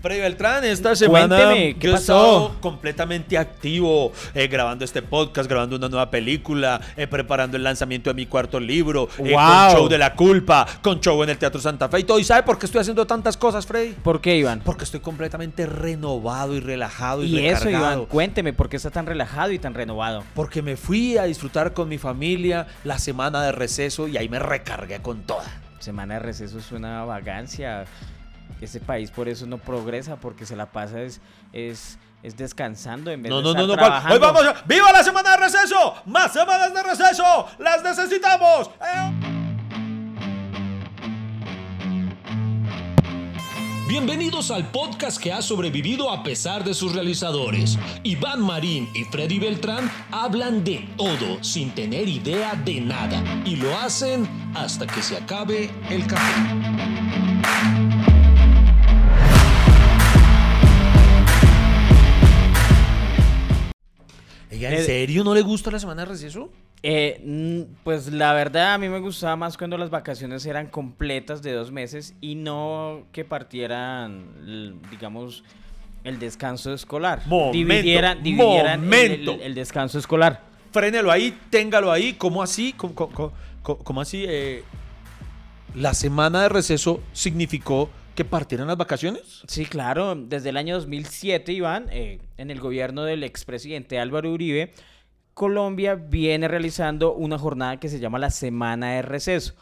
Freddy Beltrán, esta semana Cuénteme, ¿qué yo he estado completamente activo, eh, grabando este podcast, grabando una nueva película, eh, preparando el lanzamiento de mi cuarto libro, eh, Wow. con show de la culpa, con show en el Teatro Santa Fe y todo. ¿Y sabe por qué estoy haciendo tantas cosas, Freddy? ¿Por qué, Iván? Porque estoy completamente renovado y relajado y, Y eso, recargado. Iván, cuénteme, ¿por qué está tan relajado y tan renovado? Porque me fui a disfrutar con mi familia la semana de receso y ahí me recargué con toda. Semana de receso es una vagancia. Ese país por eso no progresa, porque se la pasa es, es, es descansando en vez No, de no, estar no, no. ¿cuál? trabajando. Hoy vamos a... ¡Viva la semana de receso! ¡Más semanas de receso! ¡Las necesitamos! ¡Eh! Bienvenidos al podcast que ha sobrevivido a pesar de sus realizadores. Iván Marín y Freddy Beltrán hablan de todo sin tener idea de nada y lo hacen hasta que se acabe el café. Oiga, ¿en Eh, serio no le gusta la semana de receso? Eh, mm, pues la verdad a mí me gustaba más cuando las vacaciones eran completas de dos meses y no que partieran, digamos, el descanso escolar. Momento, dividieran dividieran el- momento. El, el descanso escolar. Frénelo ahí, téngalo ahí. ¿Cómo así? ¿Cómo, cómo- cómo- cómo así? Eh, ¿La semana de receso significó que partieran las vacaciones? Sí, claro. Desde el año 2007, Iván, eh, en el gobierno del expresidente Álvaro Uribe, Colombia viene realizando una jornada que se llama la Semana de Receso.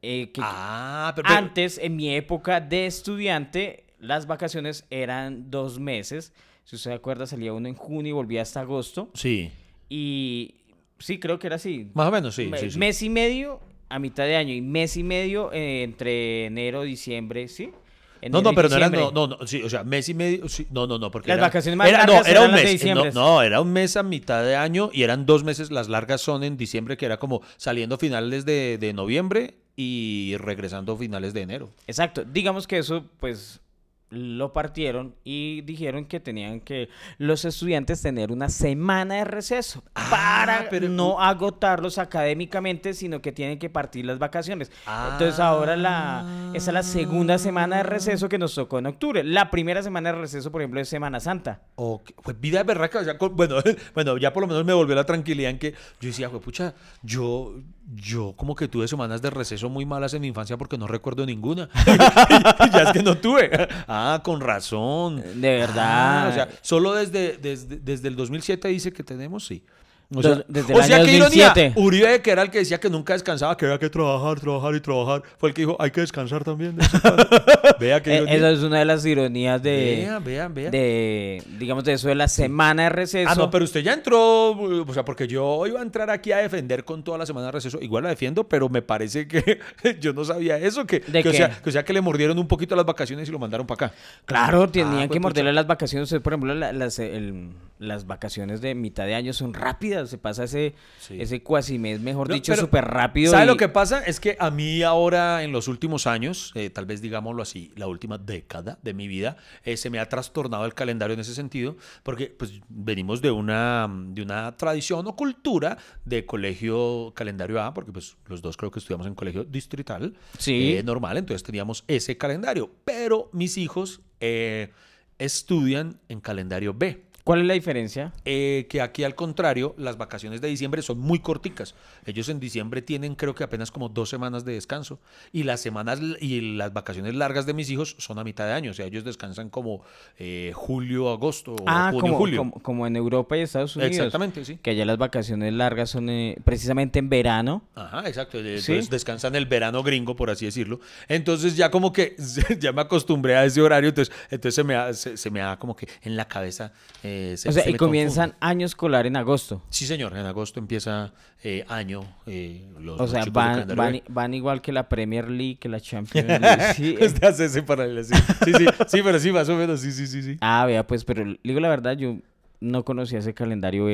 Eh, que Ah, pero... pero- antes, en mi época de estudiante, las vacaciones eran dos meses. Si usted se acuerda, salía uno en junio y volvía hasta agosto. Sí, Y sí, creo que era así. más o menos, sí. Me- sí, sí. Mes y medio a mitad de año y mes y medio eh, entre enero y diciembre, ¿sí? No, Enero no, pero no era, no, no, no, sí, o sea, mes y medio, sí, no, no, no, porque Las era- vacaciones más era, largas no, era un mes, no, no, era un mes a mitad de año y eran dos meses, las largas son en diciembre, que era como saliendo finales de, de noviembre y regresando finales de enero. Exacto. Digamos que eso, pues, lo partieron y dijeron que tenían que los estudiantes tener una semana de receso Ah, para pero- no agotarlos académicamente, sino que tienen que partir las vacaciones. Entonces ahora la esa es la segunda semana de receso que nos tocó en octubre. La primera semana de receso, por ejemplo, es Semana Santa. Ok, Pues vida de berraca, con- bueno, bueno, ya por lo menos me volvió la tranquilidad en que yo decía, "Jue pucha, yo, yo como que tuve semanas de receso muy malas en mi infancia porque no recuerdo ninguna. ya es que no tuve. Ah, con razón. De verdad. Ah, o sea, solo desde, desde, desde el 2007 dice que tenemos, sí. O sea, desde el o sea, año qué ironía. 2007. Uribe, que era el que decía que nunca descansaba, que había que trabajar, trabajar y trabajar, fue el que dijo, hay que descansar también. de vez en cuando". Vea que Eh, esa es una de las ironías de, Vean, vean, vean. de, digamos, de eso de la semana de receso. Ah, no, pero usted ya entró, o sea, porque yo iba a entrar aquí a defender con toda la semana de receso. Igual la defiendo, pero me parece que yo no sabía eso, que, ¿De que, o sea, que, o sea, que le mordieron un poquito las vacaciones y lo mandaron para acá. Claro, tenían Ah, que juepucha. morderle las vacaciones. Por ejemplo, la- las, el- las vacaciones de mitad de año son rápidas. Se pasa ese, Sí. ese cuasimés, mejor No, dicho, súper rápido. ¿Sabe y- lo que pasa? Es que a mí ahora, en los últimos años, eh, tal vez digámoslo así, la última década de mi vida, eh, se me ha trastornado el calendario en ese sentido, porque pues venimos de una, de una tradición o cultura de colegio calendario A, porque pues los dos creo que estudiamos en colegio distrital, Sí. eh, normal, entonces teníamos ese calendario, pero mis hijos eh, estudian en calendario B. ¿Cuál es la diferencia? Eh, que aquí al contrario, las vacaciones de diciembre son muy corticas. Ellos en diciembre tienen creo que apenas como dos semanas de descanso y las semanas y las vacaciones largas de mis hijos son a mitad de año. O sea, ellos descansan como eh, julio, agosto o ah, junio, como, julio. como, como en Europa y Estados Unidos. Exactamente, sí. Que allá las vacaciones largas son eh, precisamente en verano. Ajá, exacto. Entonces Sí. descansan el verano gringo, por así decirlo. Entonces ya como que ya me acostumbré a ese horario, entonces, entonces se, me ha, se, se me ha como que en la cabeza... eh, se- o sea, se y comienzan confunde. año escolar en agosto. Sí, señor. En agosto empieza eh, año. eh, los, O sea, van, van, igual que la Premier League, que la Champions League. sí, eh. Hace ese paralelo, sí. Sí, sí, sí, pero sí, más o menos, sí, sí, sí, sí. Ah, vea, pues, pero digo la verdad, yo no conocía ese calendario.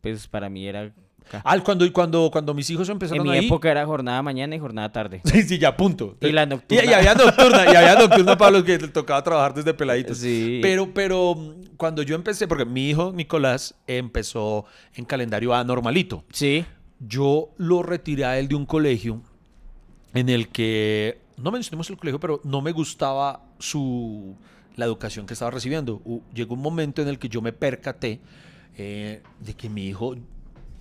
Pues para mí era. Ah, cuando, cuando, cuando mis hijos En empezaron mi ahí... época era jornada mañana y jornada tarde. Sí, sí, ya, punto. Y la nocturna. Y, y había nocturna, y había nocturna para los que les tocaba trabajar desde peladitos. Sí. Pero, pero mm, cuando yo empecé, porque mi hijo Nicolás empezó en calendario A normalito. Sí. Yo lo retiré a él de un colegio en el que, no mencionemos el colegio, pero no me gustaba su, la educación que estaba recibiendo. Llegó un momento en el que yo me percaté eh, de que mi hijo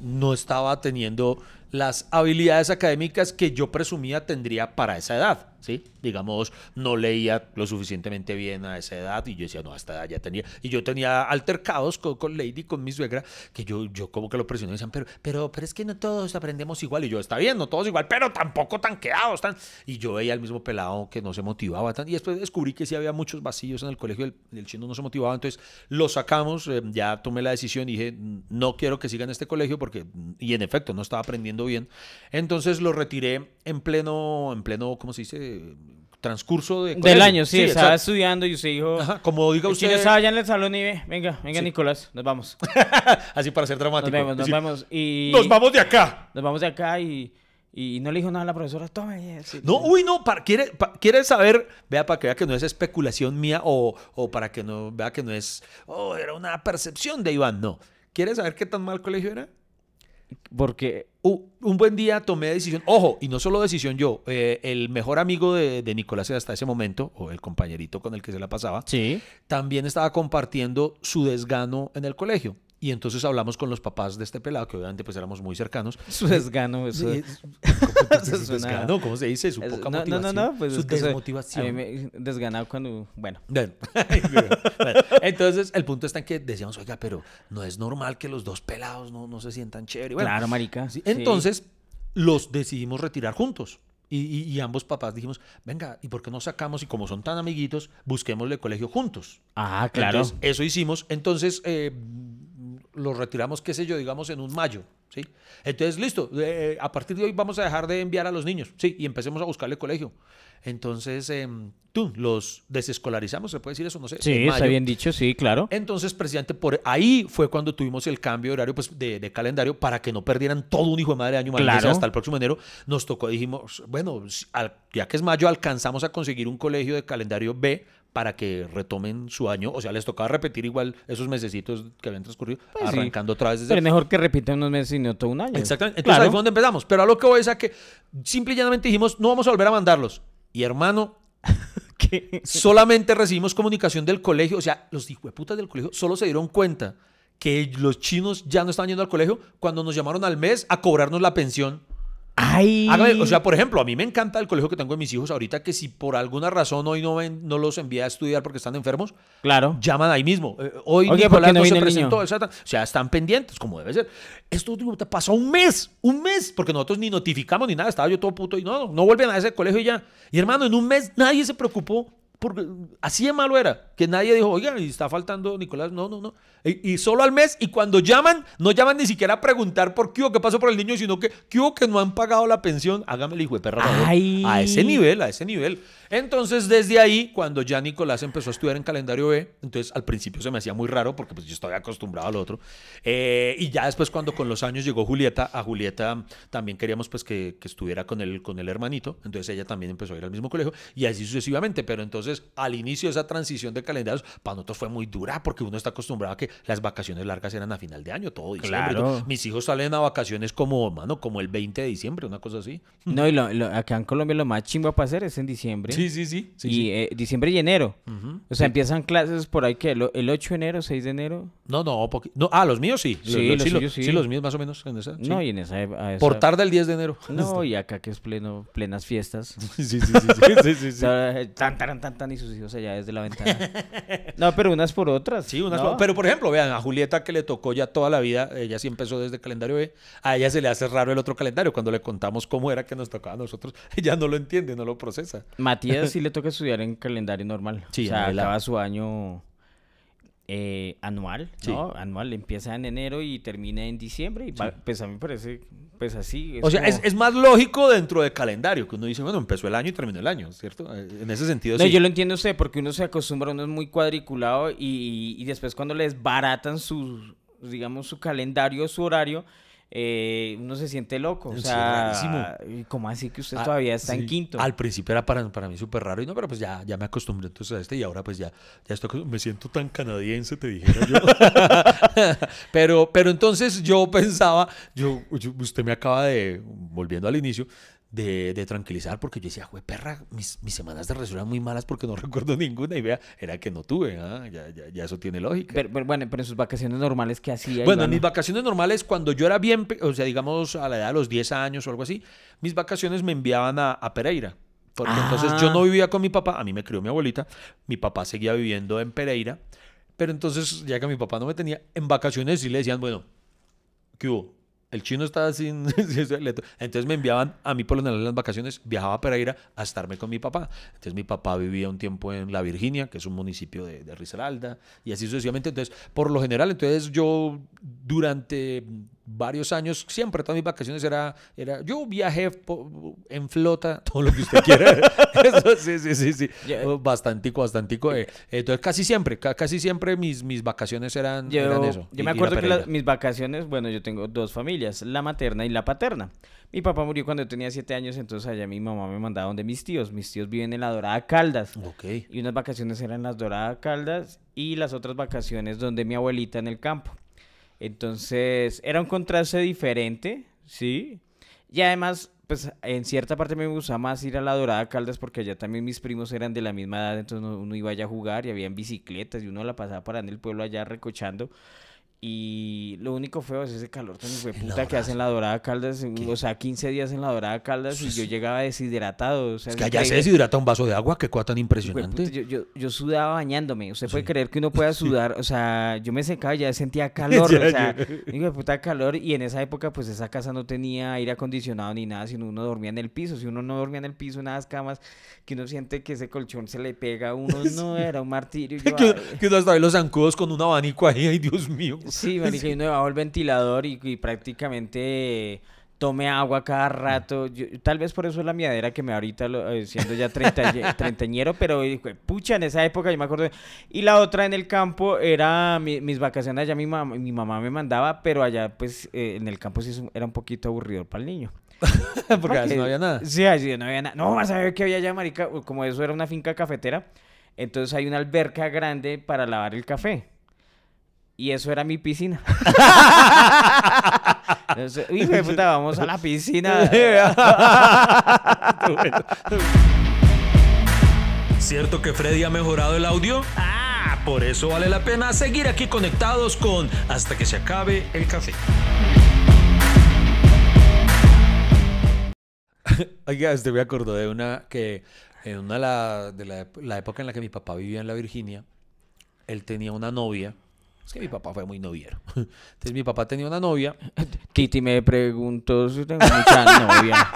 no estaba teniendo las habilidades académicas que yo presumía tendría para esa edad, ¿sí? Digamos, no leía lo suficientemente bien a esa edad y yo decía, no, a esta edad ya tenía. Y yo tenía altercados con, con Lady, con mi suegra, que yo, yo como que lo presioné y decían, pero, pero, pero es que no todos aprendemos igual. Y yo, está bien, no todos igual, pero tampoco tan quedados. Tan... Y yo veía al mismo pelado que no se motivaba tan. Y después descubrí que sí había muchos vacíos en el colegio, el, el chino no se motivaba. Entonces lo sacamos, eh, ya tomé la decisión y dije, no quiero que siga en este colegio porque, y en efecto, no estaba aprendiendo bien. Entonces lo retiré en pleno, en pleno, ¿cómo se dice? Transcurso de Del año, sí, estaba exacto. estudiando y usted dijo... Ajá, como diga usted, estaba allá en el salón y ve, venga, venga Sí. Nicolás, nos vamos. así para ser dramático. Nos vemos, nos vamos. Y Nos vamos de acá. nos vamos de acá y, y no le dijo nada a la profesora, tome. sí, No, uy, no, para, quiere, quiere saber, vea, para que vea que no es especulación mía o, o para que no vea que no es, oh, era una percepción de Iván, no. ¿Quiere saber qué tan mal colegio era? Porque un buen día tomé decisión, ojo, y no solo decisión yo, eh, el mejor amigo de, de Nicolás hasta ese momento, o el compañerito con el que se la pasaba, Sí. también estaba compartiendo su desgano en el colegio. Y entonces hablamos con los papás de este pelado, que obviamente pues éramos muy cercanos. Su desgano, eso. Sí, ¿Cómo, Eso su suena- desgano? ¿Cómo se dice? Su es- poca no, no, motivación. no, no, pues su desmotivación. A mí me desganado cuando. Bueno. Bueno, bueno, entonces el punto está en que decíamos, oiga, pero no es normal que los dos pelados no, no se sientan chévere. Bueno, claro, marica. sí, sí. Entonces los decidimos retirar juntos. Y, y- y ambos papás dijimos, venga, ¿y por qué no sacamos? Y como son tan amiguitos, busquémosle colegio juntos. Ah, claro. Entonces, eso hicimos. Entonces, eh, lo retiramos, qué sé yo, digamos, en un mayo. ¿sí? Entonces, listo. eh, a partir de hoy vamos a dejar de enviar a los niños. Sí, y empecemos a buscarle colegio. Entonces, em, tú, los desescolarizamos, ¿se puede decir eso? No sé. sí, está bien dicho, sí, claro. Entonces, presidente, por ahí fue cuando tuvimos el cambio de horario pues, de, de calendario para que no perdieran todo un hijo de madre año Claro. hasta el próximo enero. Nos tocó, dijimos, bueno, al- ya que es mayo, alcanzamos a conseguir un colegio de calendario B para que retomen su año. O sea, les tocaba repetir igual esos mesecitos que habían transcurrido, Pues sí. arrancando otra vez desde Pero es mejor que repita unos meses y no todo un año. Exactamente. Entonces Claro. ahí fue donde empezamos. Pero a lo que voy es a que simple y llanamente dijimos, no vamos a volver a mandarlos. Y hermano, ¿Qué? solamente recibimos comunicación del colegio. O sea, los hijueputas del colegio solo se dieron cuenta que los chinos ya no estaban yendo al colegio cuando nos llamaron al mes a cobrarnos la pensión. Ay. Hágame- o sea, por ejemplo, a mí me encanta el colegio que tengo de mis hijos ahorita que si por alguna razón hoy no, ven, no los envía a estudiar porque están enfermos, claro. llaman ahí mismo. Eh, hoy Oye, Nicolás ¿por qué no no se presentó. exacta- O sea, están pendientes, como debe ser. Esto digo, te pasó un mes, un mes, porque nosotros ni notificamos ni nada. Estaba yo todo puto y no, no vuelven a ese colegio y ya. Y hermano, en un mes nadie se preocupó. Porque así de malo era, que nadie dijo, oiga, y está faltando Nicolás, no, no, no. Y, y solo al mes, y cuando llaman, no llaman ni siquiera a preguntar por qué hubo, qué pasó por el niño, sino que qué hubo que no han pagado la pensión. Hágame el hijo de perra. Ay. A ese nivel, a ese nivel. Entonces, desde ahí, cuando ya Nicolás empezó a estudiar en calendario B, entonces al principio se me hacía muy raro porque pues yo estaba acostumbrado al otro. Eh, y ya después cuando con los años llegó Julieta, a Julieta también queríamos pues que, que estuviera con el, con el hermanito, entonces ella también empezó a ir al mismo colegio y así sucesivamente. Pero entonces al inicio de esa transición de calendarios, para nosotros fue muy dura porque uno está acostumbrado a que las vacaciones largas eran a final de año, todo diciembre. Claro. Mis hijos salen a vacaciones como, mano, como el 20 de diciembre, una cosa así. No, y lo- lo- acá en Colombia lo más chimba para hacer es en diciembre. Sí, sí, sí. sí, y sí. eh, diciembre y enero. O sea, empiezan clases por ahí que el, el 8 de enero, 6 de enero. No, no, no, ah, los míos sí. Sí, los suyos sí. los míos más o menos. en esa, sí. No, y en esa, Por tarde el 10 de enero. No, y acá que es pleno, plenas fiestas. sí, sí, sí, sí, sí, tan, tan, tan, y sus hijos allá desde la ventana. No, pero unas por otras. Sí, unas- ¿no? pero por ejemplo, vean, a Julieta que le tocó ya toda la vida, ella sí empezó desde calendario B, a ella se le hace raro el otro calendario, cuando le contamos cómo era que nos tocaba a nosotros, ella no lo entiende, no lo procesa. Matías sí le toca estudiar en calendario normal. Sí, o sea, el- acaba su año eh, anual, Sí. ¿no? Anual, empieza en enero y termina en diciembre. Y va- pues a mí me parece, pues así. o sea, como- es, es más lógico dentro de calendario, que uno dice, bueno, empezó el año y terminó el año, ¿cierto? Eh, En ese sentido, No, sí. yo lo entiendo usted, porque uno se acostumbra, uno es muy cuadriculado y, y después cuando les baratan su, digamos, su calendario, su horario, eh, uno se siente loco. O Sí, sea, rarísimo. ¿y ¿cómo así que usted Ah, todavía está en sí. quinto? Al principio era para, para mí súper raro y no, pero pues ya, ya me acostumbré entonces a este y ahora pues ya, ya estoy, me siento tan canadiense, te dijera yo. pero, pero entonces yo pensaba, yo, yo- usted me acaba de, volviendo al inicio, de, de tranquilizar porque yo decía, güey, perra, mis, mis semanas de eran muy malas porque no recuerdo ninguna y vea, era que no tuve, ¿ah? ya, ya, ya eso tiene lógica. Pero, pero bueno, pero en sus vacaciones normales, ¿qué hacía? Bueno, en mis vacaciones normales, cuando yo era bien, o sea, digamos a la edad de los 10 años o algo así, mis vacaciones me enviaban a, a Pereira. Porque entonces yo Ah. no vivía con mi papá, a mí me crió mi abuelita, mi papá seguía viviendo en Pereira, pero entonces ya que mi papá no me tenía, en vacaciones sí le decían, bueno, ¿qué hubo? El chino estaba sin... Entonces me enviaban a mí por lo general en las vacaciones, viajaba a Pereira a estarme con mi papá. Entonces mi papá vivía un tiempo en La Virginia, que es un municipio de, de Risaralda, y así sucesivamente. Entonces, por lo general, entonces yo durante varios años, siempre todas mis vacaciones era, era yo viajé en flota, todo lo que usted quiera. Eso sí, sí, sí, sí. Ya- Oh, Bastantico, bastantico. eh. Entonces, casi siempre, ca- casi siempre mis, mis vacaciones eran, Yo, eran eso. yo me acuerdo que las- mis vacaciones, bueno, yo tengo dos familias, la materna y la paterna. Mi papá murió cuando yo tenía siete años, entonces allá mi mamá me mandaba donde mis tíos. Mis tíos viven en la Dorada Caldas. Ok. Y unas vacaciones eran las Doradas Caldas y las otras vacaciones donde mi abuelita en el campo. Entonces, era un contraste diferente, ¿sí? Y además, pues en cierta parte me gustaba más ir a la Dorada Caldas porque allá también mis primos eran de la misma edad, entonces uno, iba allá a jugar y habían bicicletas y uno la pasaba para en el pueblo allá recochando. Y lo único feo es ese calor tan la puta que hace en la Dorada Caldas, o sea, 15 días en la Dorada Caldas y yo llegaba deshidratado. O sea, Es que allá se deshidrata un vaso de agua, qué cosa tan impresionante. puta, yo, yo, yo sudaba bañándome. Usted puede creer que uno pueda sudar. O sea, yo me secaba y ya sentía calor. Ya, o sea, de puta calor. Y en esa época, pues esa casa no tenía aire acondicionado ni nada, sino uno dormía en el piso. Si uno no dormía en el piso, en las camas, que uno siente que ese colchón se le pega a uno, no era un martirio. Yo, que, ay, que uno hasta ve los zancudos con un abanico ahí, ay Dios mío. Sí, marica, y uno debajo el ventilador y, y prácticamente tome agua cada rato. Yo- tal vez por eso es la miadera que me ahorita lo- eh, siendo ya treinta, treintañero, pero de pucha, en esa época yo me acuerdo. Y la otra en el campo era mi- mis vacaciones allá mi, mam- mi mamá me mandaba, pero allá pues eh, en el campo sí es un- era un poquito aburrido para el niño. Porque a veces no había nada. Sí, allí no había nada. No, vas a ver que había allá, marica, como eso era una finca cafetera, entonces hay una alberca grande para lavar el café. Y eso era mi piscina. Entonces, hijo de puta, vamos a la piscina. ¿Cierto que Freddy ha mejorado el audio? Ah, por eso vale la pena seguir aquí conectados con Hasta que se acabe el café. Oiga, este me acordó de una que en una de la, de la, la época en la que mi papá vivía en la Virginia, él tenía una novia. Es que mi papá fue muy noviero. Entonces mi papá tenía una novia. Titi me preguntó si tengo mucha novia.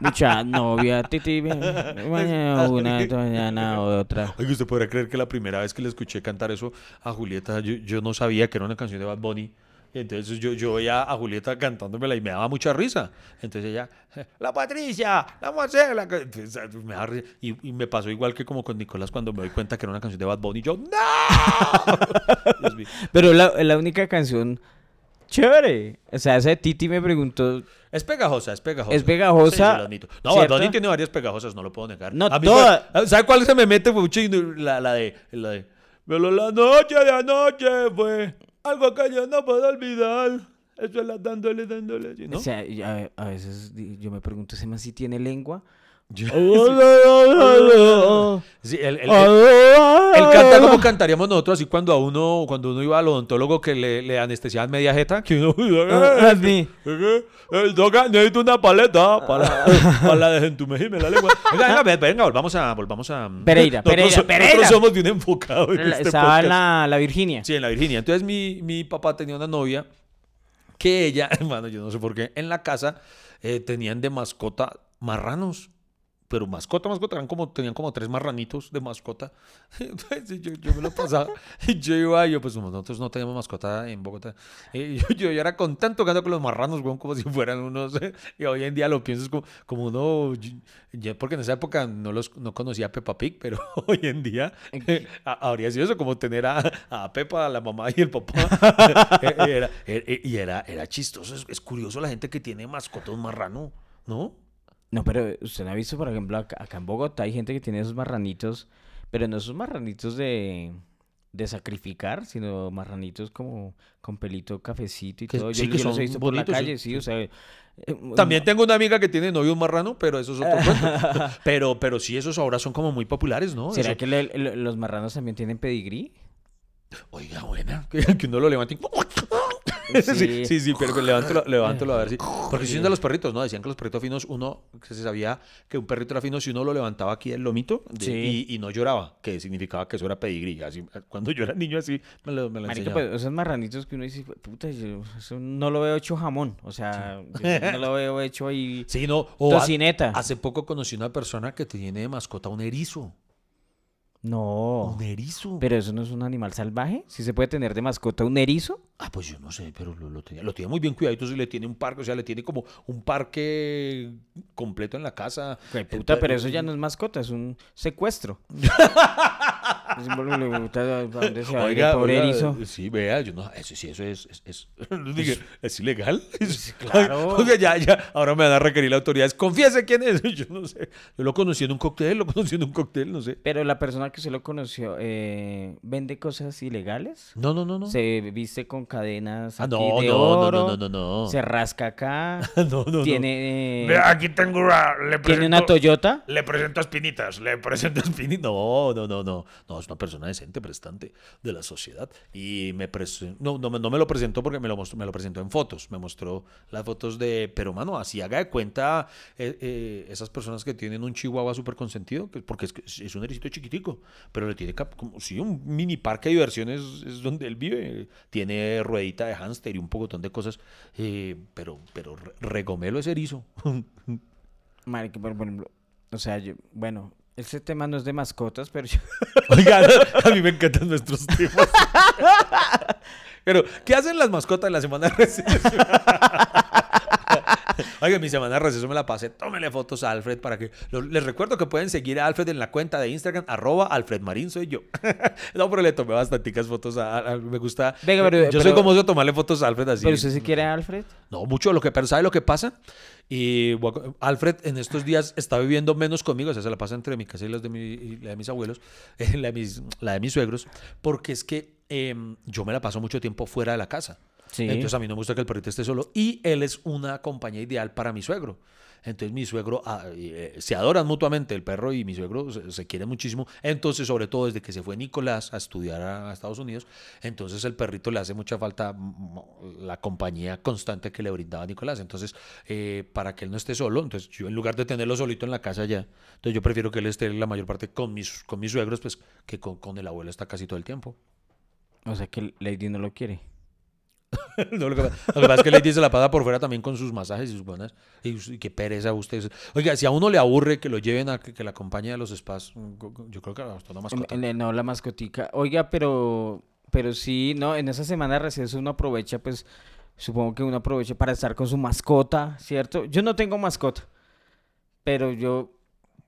Mucha novia, Titi. Mañana una, mañana otra. Oiga, usted podrá creer que la primera vez que le escuché cantar eso a Julieta, yo, yo no sabía que era una canción de Bad Bunny. Entonces yo, yo veía a Julieta cantándomela y me daba mucha risa. Entonces ella, la Patricia, la Marcela. que- entonces, me risa. y, y me pasó igual que como con Nicolás cuando me doy cuenta que era una canción de Bad Bunny. Yo, ¡No! Pero la, la única canción chévere. O sea, esa de Titi me preguntó. Es pegajosa, es pegajosa. Es pegajosa, Sí, lo admito. No, Bad tiene varias pegajosas, no lo puedo negar. No, A mí toda- fue- ¿Sabe cuál se me mete? Mucho la, la de, la de, pero la noche de anoche fue algo que yo no puedo olvidar. Eso es la dándole, dándole, ¿sí, ¿no? O sea, a, a veces yo me pregunto, ¿ese man si tiene lengua? Yo- Sí, él, él- él- él canta como cantaríamos nosotros así cuando a uno, cuando uno iba al odontólogo que le, le anestesiaban media jeta, que uno Ah, sí. El toca, necesito una paleta para, para la desentumejirme la lengua. Venga, venga, ve- venga, volvamos a, volvamos a. Pereira, Nosotros Pereira, so- Pereira. Nosotros somos bien enfocados en La- este Estaba en la, la Virginia. Sí, en la Virginia. Entonces mi, mi papá tenía una novia que ella, hermano, yo no sé por qué, en la casa eh, tenían de mascota marranos. Pero mascota, mascota, eran como, tenían como tres marranitos de mascota. Entonces yo, yo me lo pasaba. Y yo iba, y yo, pues nosotros no teníamos mascota en Bogotá. eh, yo, yo, yo era contento tocando con los marranos, weón, como si fueran unos. y hoy en día lo pienso como, como uno. ya- porque en esa época no los no conocía a Peppa Pig, pero hoy en día eh, ha- habría sido eso, como tener a, a Peppa, a la mamá y el papá. Eh, eh, era, eh, y era, era chistoso. Es, es curioso la gente que tiene mascota un marrano, ¿no? No, pero usted no ha visto, por ejemplo, acá, acá en Bogotá hay gente que tiene esos marranitos, pero no esos marranitos de, de sacrificar, sino marranitos como con pelito cafecito y Que- todo. sí, Yo, que yo los son he visto por la bonitos, sí, calle, sí, o sea... eh, También tengo una amiga que tiene novio un marrano, pero eso es otro cuento. Pero, pero sí, esos ahora son como muy populares, ¿no? ¿Será Eso- que le- le- los marranos también tienen pedigrí? Oiga, buena. Que, que uno lo levante. y- Sí, sí, sí, pero levántelo, levántelo a ver si. Porque si son de los perritos, ¿no? Decían que los perritos finos, uno que se sabía que un perrito era fino si uno lo levantaba aquí del lomito de- Sí. y, y no lloraba, que significaba que eso era pedigrí. Así, cuando yo era niño, así me lo, me lo Marica, enseñaba. pues, esos marranitos que uno dice, puta, yo eso no lo veo hecho jamón. O sea, yo no lo veo hecho ahí Sí, no. O tocineta. hace poco conocí una persona que tiene de mascota un erizo. No. Un erizo. Pero eso no es un animal salvaje. ¿Sí se puede tener de mascota un erizo? Ah, pues yo no sé, pero lo, lo tenía, lo tiene muy bien cuidadito, y le tiene un parque, o sea, le tiene como un parque completo en la casa. Güey, puta, Entonces- pero eso ya no es mascota, es un secuestro. Es Oiga, pobre oiga, erizo. sí, vea, yo no, eso sí, eso es, es, es, diga, ¿es ilegal. claro. Oiga, ya, ya, ahora me van a requerir las autoridades, confiese quién es, yo no sé, yo lo conocí en un cóctel, lo conocí en un cóctel, no sé. Pero la persona que se lo conoció, eh, ¿vende cosas ilegales? No, no, no, no. Se viste con cadenas Ah, aquí no, de no, no, oro, no, no, no, no. se rasca acá, no, no, no. tiene, eh, Vea, aquí tengo una. Le tiene una presento- Toyota. Le presento Espinitas. Le presento. presenta Spini. No, no, no, no. Es una persona decente, prestante de la sociedad. Y me no, no, no me lo presentó porque me lo, me lo presentó en fotos. Me mostró las fotos de, pero mano, así haga de cuenta eh, eh, esas personas que tienen un chihuahua súper consentido, que- porque es, que es- un ericito chiquitico, pero le tiene como, sí, un mini parque de diversiones es donde él vive. Tiene ruedita de hámster y un pocotón de cosas, eh, pero, pero re- regomelo es erizo. Marica, por ejemplo, o sea, bueno, ese tema no es de mascotas, pero yo, Oiga, a mí me encantan nuestros temas. Pero, ¿qué hacen las mascotas en la semana de receso? Oiga, mi semana de receso me la pasé. Tómenle fotos a Alfred para que. les recuerdo que pueden seguir a Alfred en la cuenta de Instagram, arroba Alfred Marín, soy yo. no, pero le tomé bastanticas fotos a, a- me gusta. Venga, pero- yo soy como de tomarle fotos a Alfred así. pero usted se quiere a Alfred. No, mucho lo que, pero ¿sabe lo que pasa? Y Alfred en estos días está viviendo menos conmigo, o sea, se la pasa entre mi casa y, las de mi, y la de mis abuelos, eh, la, de mis, la de mis suegros, porque es que em, yo me la paso mucho tiempo fuera de la casa. Sí. Entonces a mí no me gusta que el perrito esté solo y él es una compañía ideal para mi suegro. Entonces mi suegro ah, eh, se adoran mutuamente, el perro y mi suegro se, se quieren muchísimo. Entonces, sobre todo desde que se fue Nicolás a estudiar a, Estados Unidos, entonces el perrito le hace mucha falta la compañía constante que le brindaba Nicolás. Entonces, eh, para que él no esté solo, entonces yo en lugar de tenerlo solito en la casa ya, entonces yo prefiero que él esté la mayor parte con mis, con mis suegros, pues que con, con el abuelo está casi todo el tiempo. O sea que Lady no lo quiere. Lo, que, pasa- es que Lady se la pasa por fuera también con sus masajes y sus buenas. Y, qué pereza ustedes. Oiga, si a uno le aburre que lo lleven a que, la acompañe a los spas, mm, yo creo que hasta una mascota. No, la mascotica. Oiga, pero, pero sí, no, en esa semana de receso uno aprovecha, pues, supongo que uno aprovecha para estar con su mascota, ¿cierto? Yo no tengo mascota, pero yo,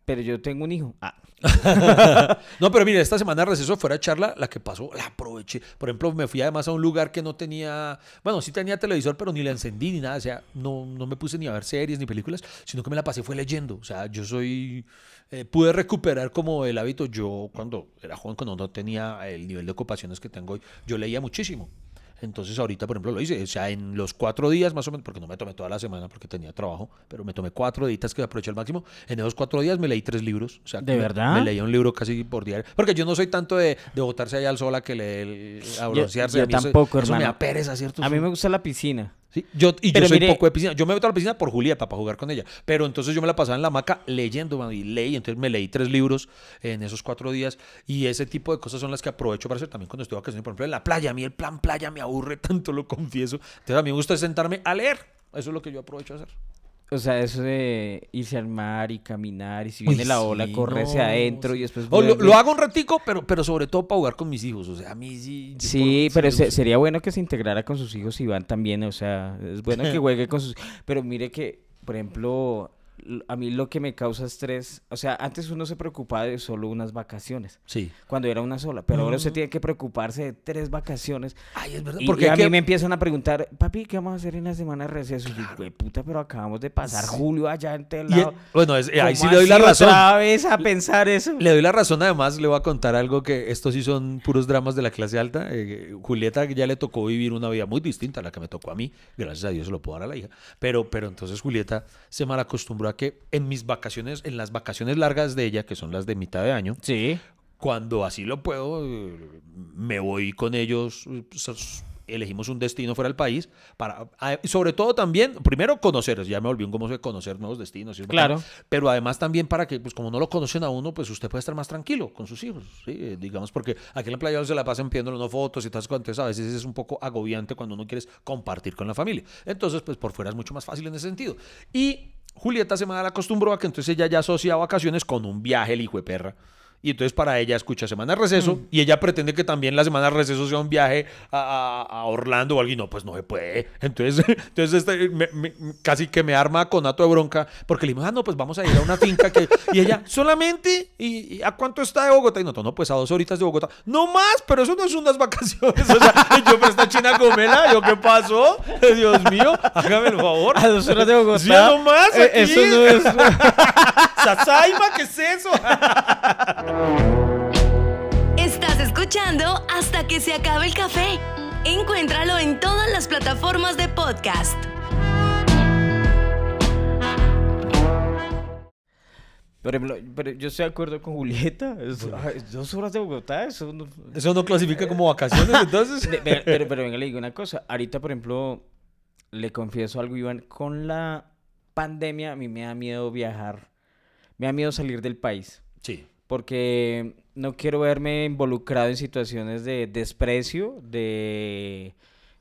pero yo tengo un hijo. Ah, No, pero mire, esta semana de receso fuera de charla, la que pasó, la aproveché. Por ejemplo, me fui además a un lugar que no tenía, bueno, sí tenía televisor, pero ni la encendí ni nada. O sea, no, no me puse ni a ver series ni películas, sino que me la pasé fue leyendo. O sea, yo soy, eh, pude recuperar como el hábito. Yo cuando era joven, cuando no tenía el nivel de ocupaciones que tengo hoy, yo leía muchísimo. Entonces ahorita, por ejemplo, lo hice. O sea, en los cuatro días más o menos, porque no me tomé toda la semana porque tenía trabajo, pero me tomé cuatro días que aproveché al máximo. En esos cuatro días me leí tres libros. O sea, ¿De me- verdad? Me leía un libro casi por diario. Porque yo no soy tanto de, de botarse allá al sol a que le a broncearse. yo A mí eso- tampoco, eso me hermano. da pereza, ¿cierto? a mí me gusta la piscina. Sí, Yo, y Pero yo soy mire- poco de piscina. Yo me meto a la piscina por Julieta para jugar con ella. Pero entonces yo me la pasaba en la hamaca leyendo, y leí. Entonces me leí tres libros en esos cuatro días. Y ese tipo de cosas son las que aprovecho para hacer también cuando estoy de vacaciones. Por ejemplo, en la playa. A mí el plan playa me aburre tanto, lo confieso. Entonces a mí me gusta sentarme a leer. Eso es lo que yo aprovecho a hacer. O sea, eso de irse al mar y caminar y si Uy, viene la ola, sí, corre hacia no, adentro sí. y después... O lo, hago un ratico, pero, pero sobre todo para jugar con mis hijos. O sea, a mí sí. Sí, pero se- sería bueno que se integrara con sus hijos Iván también, o sea, es bueno que juegue con sus... Pero mire que, por ejemplo, a mí lo que me causa estrés, o sea, antes uno se preocupaba de solo unas vacaciones, Sí. cuando era una sola, pero ahora usted tiene que preocuparse de tres vacaciones. Ay, es verdad. Y, Porque y a mí que- me empiezan a preguntar, papi, ¿qué vamos a hacer en la semana de receso? Y yo, "Güey, puta, pero acabamos de pasar julio allá en tal y, eh, lado. bueno, es- ahí sí ¿Cómo le doy la razón. otra vez a pensar eso? Le doy la razón, además le voy a contar algo que estos sí son puros dramas de la clase alta. Eh, Julieta ya le tocó vivir una vida muy distinta a la que me tocó a mí. Gracias a Dios se lo puedo dar a la hija. Pero, pero entonces Julieta se mal acostumbró a que en mis vacaciones, en las vacaciones largas de ella, que son las de mitad de año, Sí. cuando así lo puedo, eh, me voy con ellos. pues, Elegimos un destino fuera del país para, a- y sobre todo también, primero conocer, ya me volví un como de conocer nuevos destinos, Claro. pero además también para que, pues como no lo conocen a uno, pues usted puede estar más tranquilo con sus hijos, ¿sí? Eh, digamos, porque aquí en la playa se la pasan pidiéndole fotos y tal, entonces a veces es un poco agobiante cuando uno quiere compartir con la familia. Entonces, pues por fuera es mucho más fácil en ese sentido. Y Julieta se me acostumbró a que entonces ella ya asocia vacaciones con un viaje, el hijo de perra. Y entonces para ella escucha semana de receso y ella pretende que también la semana de receso sea un viaje a, a- a Orlando o algo y no, pues no se puede. Entonces, entonces este, me- me- casi que me arma con ato de bronca porque le digo, ah, no, pues vamos a ir a una finca que... Y ella, solamente, ¿y, y a cuánto está de Bogotá? Y no, no, pues a dos horitas de Bogotá. No más, pero eso no es unas vacaciones. O sea, yo, pero esta china gomela, ¿yo qué pasó? Dios mío, hágame el favor. A dos horas de Bogotá. Sí, no más, Eh. Eso no es... Sasaima, ¿qué es eso? Estás escuchando hasta que se acabe el café. Encuéntralo en todas las plataformas de podcast. Por ejemplo, pero yo estoy de acuerdo con Julieta. es- ay, dos horas de Bogotá, eso no... Eso no clasifica como vacaciones, entonces. De- Pero, pero, pero venga, le digo una cosa. Ahorita, por ejemplo, le confieso algo, Iván. Con la pandemia, a mí me da miedo viajar. Me da miedo salir del país. Sí. Porque no quiero verme involucrado en situaciones de desprecio, de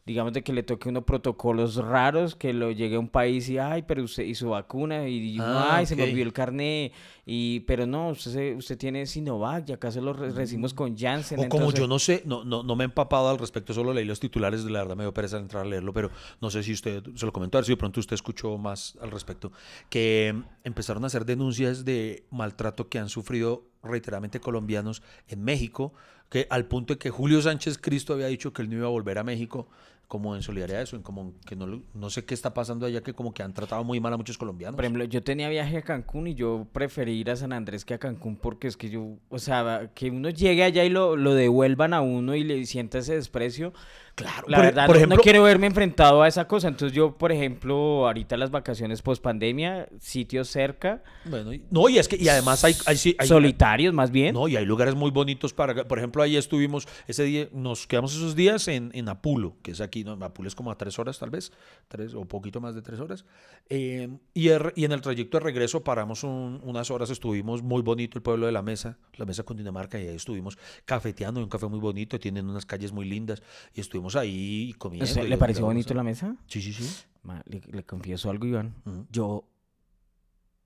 digamos de que le toque a uno protocolos raros, que lo llegue a un país y ay, pero usted y su vacuna y, Ah, ay, se me olvidó el carné y pero no, usted se- usted tiene Sinovac y acá se lo re- recibimos con Janssen. O como yo no sé, no, no, no me he empapado al respecto, solo leí los titulares, de la verdad me dio pereza entrar a leerlo, pero no sé si usted, se lo comentó, a ver si de pronto usted escuchó más al respecto, que mm, empezaron a hacer denuncias de maltrato que han sufrido reiteradamente colombianos en México, que al punto de que Julio Sánchez Cristo había dicho que él no iba a volver a México, como en solidaridad eso, en como que no, no sé qué está pasando allá, que como que han tratado muy mal a muchos colombianos. Por ejemplo, yo tenía viaje a Cancún y yo preferí ir a San Andrés que a Cancún porque es que yo, o sea, que uno llegue allá y lo, lo devuelvan a uno y le sienta ese desprecio. Claro, La por, e- verdad, por no- ejemplo, no quiero verme enfrentado a esa cosa. Entonces yo, por ejemplo, ahorita las vacaciones post pandemia, sitios cerca, bueno, y- no, y es que, y además hay, hay, sí- hay- solitarios más bien. No, y hay lugares muy bonitos para, por ejemplo, ahí estuvimos, ese día, nos quedamos esos días en, en Apulo, que es aquí, ¿no? Apulo es como a tres horas tal vez, tres o poquito más de tres horas. Eh, y, er- y en el trayecto de regreso paramos un- unas horas, estuvimos muy bonito el pueblo de la Mesa, la Mesa con Dinamarca, y ahí estuvimos cafeteando, un café muy bonito, tienen unas calles muy lindas, y estuvimos ahí comiendo. Y ¿Le pareció bonito la mesa? Sí, sí, sí. Ma, le, le confieso algo, Iván. Yo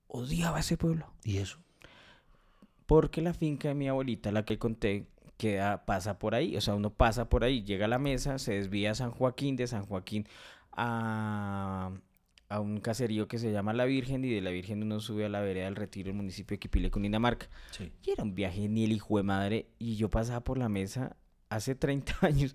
odiaba ese pueblo. ¿Y eso? Porque la finca de mi abuelita, la que conté, queda, pasa por ahí. O sea, uno pasa por ahí, llega a la mesa, se desvía a San Joaquín, de San Joaquín a, a un caserío que se llama La Virgen, y de La Virgen uno sube a la vereda del Retiro, el municipio de Quipile, Cundinamarca. Sí. Y era un viaje ni el hijo de madre. Y yo pasaba por la mesa hace 30 años.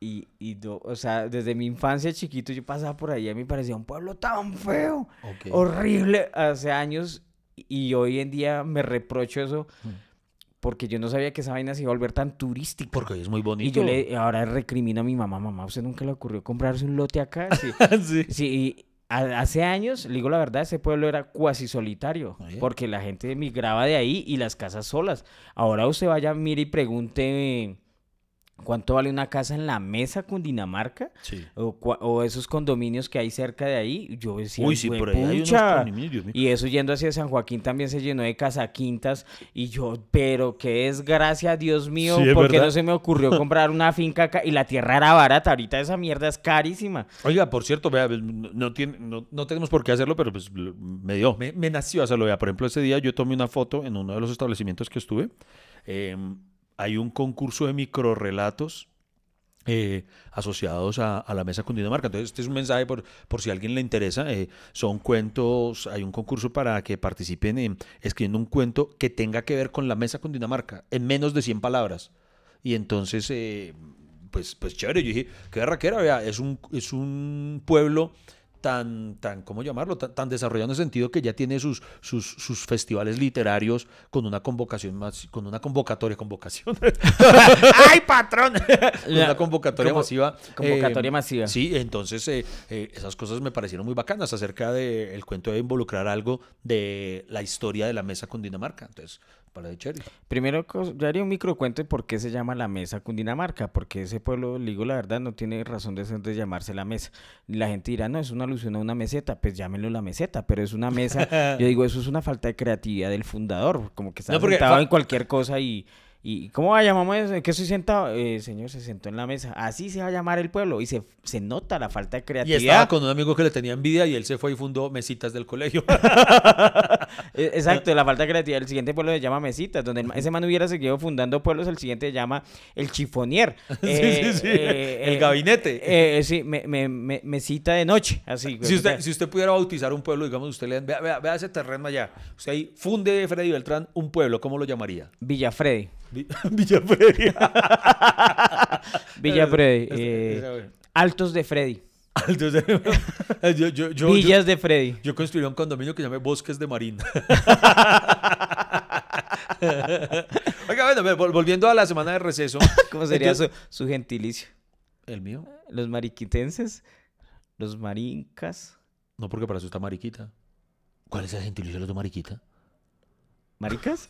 Y, y do- o sea, desde mi infancia chiquito yo pasaba por ahí. A mí me parecía un pueblo tan feo horrible hace años y hoy en día me reprocho eso porque yo no sabía que esa vaina se iba a volver tan turística. Porque hoy es muy bonito. Y yo le ahora recrimino a mi mamá, mamá, ¿usted nunca le ocurrió comprarse un lote acá? Sí, sí. sí, y a- hace años, le digo la verdad, ese pueblo era cuasi solitario, porque la gente migraba de ahí y las casas solas. Ahora usted vaya, mire y pregunte cuánto vale una casa en la mesa Cundinamarca. Sí. O, esos condominios que hay cerca de ahí, yo decía, Uy, sí, por ahí hay unos condominios, Dios mío. Y eso yendo hacia San Joaquín también se llenó de casaquintas. Y yo, pero qué desgracia, Dios mío, Sí, porque verdad. no se me ocurrió comprar una finca acá? Y la tierra era barata, ahorita esa mierda es carísima. Oiga, por cierto, vea, no, no tiene, no, no tenemos por qué hacerlo, pero pues me dio, me, me nació hacerlo. Vea, por ejemplo, ese día yo tomé una foto en uno de los establecimientos que estuve. Eh, hay un concurso de microrelatos eh, asociados a, la mesa Cundinamarca. Entonces, este es un mensaje por, por si a alguien le interesa. eh, son cuentos, hay un concurso para que participen en escribiendo un cuento que tenga que ver con la mesa Cundinamarca, en menos de 100 palabras. Y entonces, eh, pues, pues chévere, yo dije, qué barraquera, vea, es un, es un pueblo tan, tan, ¿cómo llamarlo? Tan, tan desarrollado en el sentido que ya tiene sus, sus, sus festivales literarios con una convocación más, con una convocatoria, convocación. ¡Ay, patrón! con una convocatoria como- masiva. convocatoria eh, masiva. Sí, entonces eh, eh, esas cosas me parecieron muy bacanas acerca del cuento de involucrar algo de la historia de la mesa con Dinamarca. Entonces, para de chévere. Primero, yo haría un microcuento de por qué se llama la mesa Cundinamarca, porque ese pueblo, digo la verdad, no tiene razón de ser de llamarse la mesa. La gente dirá, no, es una alusión a una meseta, pues llámenlo la meseta, pero es una mesa. yo digo, eso es una falta de creatividad del fundador, como que está No, porque en cualquier cosa y... ¿Y cómo va a llamamos eso? ¿En qué estoy sentado? Eh, señor, se sentó en la mesa. Así se va a llamar el pueblo. Y se, se nota la falta de Y creatividad. estaba con un amigo que le tenía envidia y él se fue y fundó mesitas del colegio. Eh, Exacto, la falta de creatividad. El siguiente pueblo se llama Mesitas, donde el ese man hubiera seguido fundando pueblos, el siguiente se llama El Chifonier. Sí, Eh, sí, sí. eh, El gabinete. eh, sí, me, me- me- mesita de noche, así. Si usted, si usted pudiera bautizar un pueblo, digamos, usted le vea, vea, vea ese terreno allá. Usted ahí funde Freddy Beltrán un pueblo, ¿cómo lo llamaría? Villafredi. Vi- Villa Freddy. Villafredi. Esa- eh. Altos de Freddy. Entonces, yo, yo, yo, Villas de Freddy. Yo construiría un condominio que se llame Bosques de Marín. Oiga, bueno, volviendo a la semana de receso. ¿Cómo sería Entonces- su, su gentilicio? ¿El mío? Los mariquitenses, los marincas. No, porque para eso está Mariquita. ¿Cuál es el gentilicio de los de Mariquita? ¿Maricas?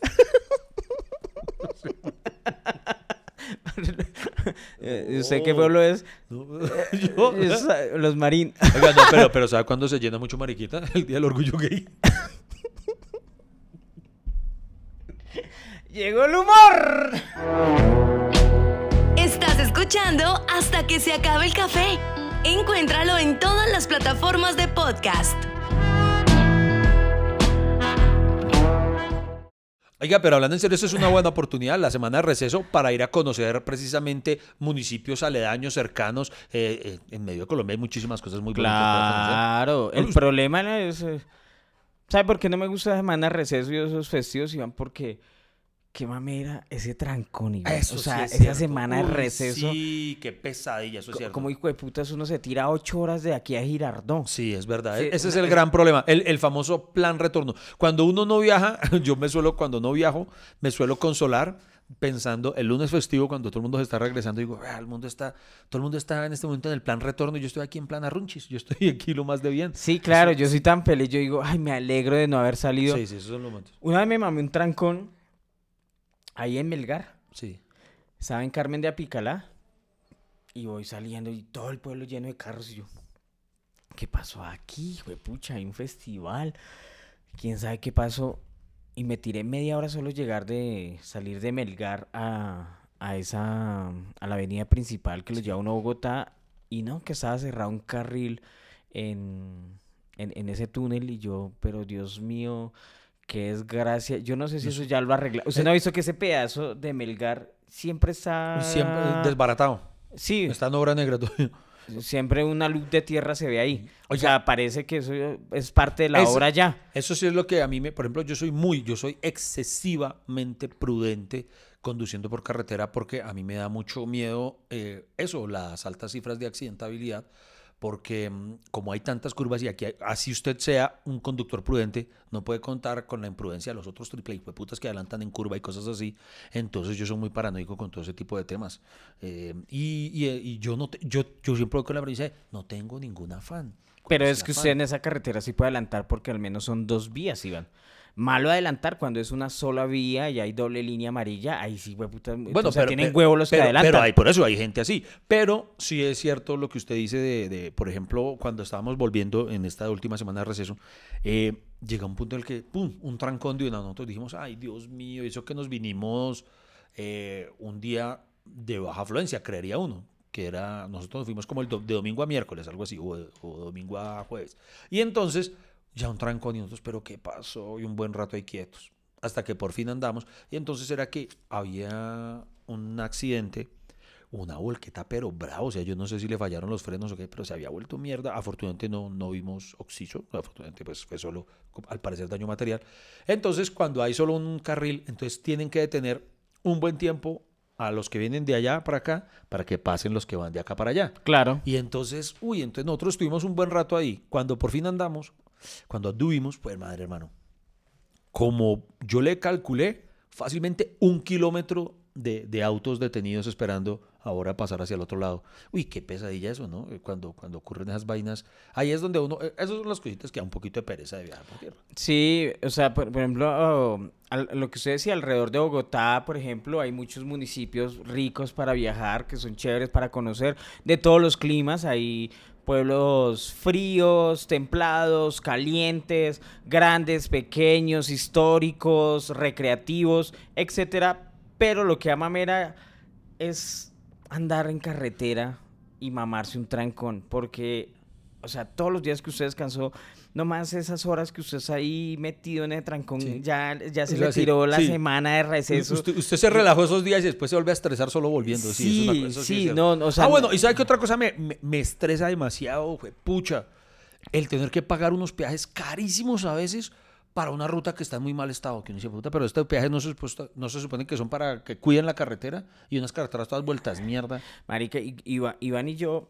Eh, ¿y ¿Usted qué pueblo es? No, yo- Es, eh, los marín. Oiga, no, pero, pero ¿sabe cuándo se llena mucho Mariquita? El Día del Orgullo Gay. ¡Llegó el humor! Estás escuchando hasta que se acabe el café. Encuéntralo en todas las plataformas de podcast. Oiga, pero hablando en serio, eso es una buena oportunidad, la semana de receso, para ir a conocer precisamente municipios aledaños, cercanos. Eh, eh, en medio de Colombia hay muchísimas cosas muy. Claro, el problema es... eh, ¿Sabe por qué no me gusta la semana de receso y esos festivos, Iván? Porque qué mamera ese trancón, Iván. Eso o sí sea, es esa cierto. semana de Uy, receso, Sí, qué pesadilla, eso es co- cierto. como hijo de putas, uno se tira ocho horas de aquí a Girardón. Sí, es verdad. Sí, Ese es el gran problema. El, el famoso plan retorno. Cuando uno no viaja, yo me suelo, cuando no viajo, me suelo consolar pensando el lunes festivo cuando todo el mundo se está regresando digo "Ah, el mundo está todo el mundo está en este momento en el plan retorno y yo estoy aquí en plan arrunchis yo estoy aquí lo más de bien Sí, claro, yo soy tan feliz. Yo digo, ay, me alegro de no haber salido. sí sí esos son los momentos Una vez me mamé un trancón ahí en Melgar. sí Estaba en Carmen de Apicalá y voy saliendo y todo el pueblo lleno de carros y yo, ¿qué pasó aquí? pucha, hay un festival. ¿Quién sabe qué pasó? Y me tiré media hora solo llegar de salir de Melgar a, a esa a la avenida principal que lo lleva uno a Bogotá y no, que estaba cerrado un carril en, en, en ese túnel y yo, pero Dios mío, qué desgracia. Yo no sé si eso ya lo arregla. ¿Usted no ha visto que ese pedazo de Melgar siempre está... siempre desbaratado Sí, está en obra negra todavía. siempre una luz de tierra se ve ahí. O sea, parece que eso es parte de la Es- obra ya. Eso sí es lo que a mí me, por ejemplo, yo soy muy, yo soy excesivamente prudente conduciendo por carretera porque a mí me da mucho miedo eh, eso, las altas cifras de accidentabilidad, porque mm, como hay tantas curvas y aquí, así usted sea un conductor prudente, no puede contar con la imprudencia de los otros triple putas que adelantan en curva y cosas así. Entonces yo soy muy paranoico con todo ese tipo de temas. Eh, y, y, eh, y yo, no te- yo, yo siempre voy con la premisa de, no tengo ningún afán. Pero ¿Cuál es que usted en esa carretera sí puede adelantar porque al menos son dos vías, Iván. Malo adelantar cuando es una sola vía y hay doble línea amarilla, ahí sí, hueputa. Bueno, o sea, pero, tienen pero- huevos los que pero- adelantan. Pero hay, por eso hay gente así. Pero sí es cierto lo que usted dice de, de, por ejemplo, cuando estábamos volviendo en esta última semana de receso, eh, llega un punto en el que, ¡pum!, un trancón de una. Nosotros dijimos, ay, Dios mío, eso que nos vinimos eh, un día de baja afluencia, creería uno. Que era, nosotros nos fuimos como el do- de domingo a miércoles, algo así, o, o domingo a jueves. Y entonces, ya un trancón y nosotros, pero ¿qué pasó? Y un buen rato ahí quietos. Hasta que por fin andamos. Y entonces era que había un accidente una volqueta, pero bravo. O sea, yo no sé si le fallaron los frenos o qué, pero se había vuelto mierda. Afortunadamente no, no vimos oxiso. Afortunadamente, pues fue solo, al parecer, daño material. Entonces, cuando hay solo un carril, entonces tienen que detener un buen tiempo a los que vienen de allá para acá para que pasen los que van de acá para allá. Claro. Y entonces, uy, entonces nosotros estuvimos un buen rato ahí. Cuando por fin andamos, cuando anduvimos, pues madre hermano, como yo le calculé, fácilmente un kilómetro de, de autos detenidos esperando ahora pasar hacia el otro lado. Uy, qué pesadilla eso, ¿no? Cuando, cuando ocurren esas vainas. Ahí es donde uno, eh, esas son las cositas que da un poquito de pereza de viajar por tierra. Sí, o sea, por, ejemplo, lo que usted decía, alrededor de Bogotá, por ejemplo, hay muchos municipios ricos para viajar, que son chéveres para conocer, de todos los climas, hay pueblos fríos, templados, calientes, grandes, pequeños, históricos, recreativos, etcétera, pero lo que ama Mera es andar en carretera y mamarse un trancón, porque, o sea, todos los días que usted descansó, nomás esas horas que usted está ahí metido en el trancón, Sí. ya, ya se O sea, le sí, tiró la sí. semana de receso. Usted, usted se relajó esos días y después se vuelve a estresar solo volviendo. Sí, eso una- eso sí, es no, o sea, ah, bueno, ¿y sabe qué otra cosa me, me, me estresa demasiado? Fue, pucha, el tener que pagar unos peajes carísimos a veces para una ruta que está en muy mal estado. Que uno dice, puta, pero estos peajes no se, supuesto- no se supone que son para que cuiden la carretera y unas carreteras todas vueltas mierda. Marica, Iván y yo,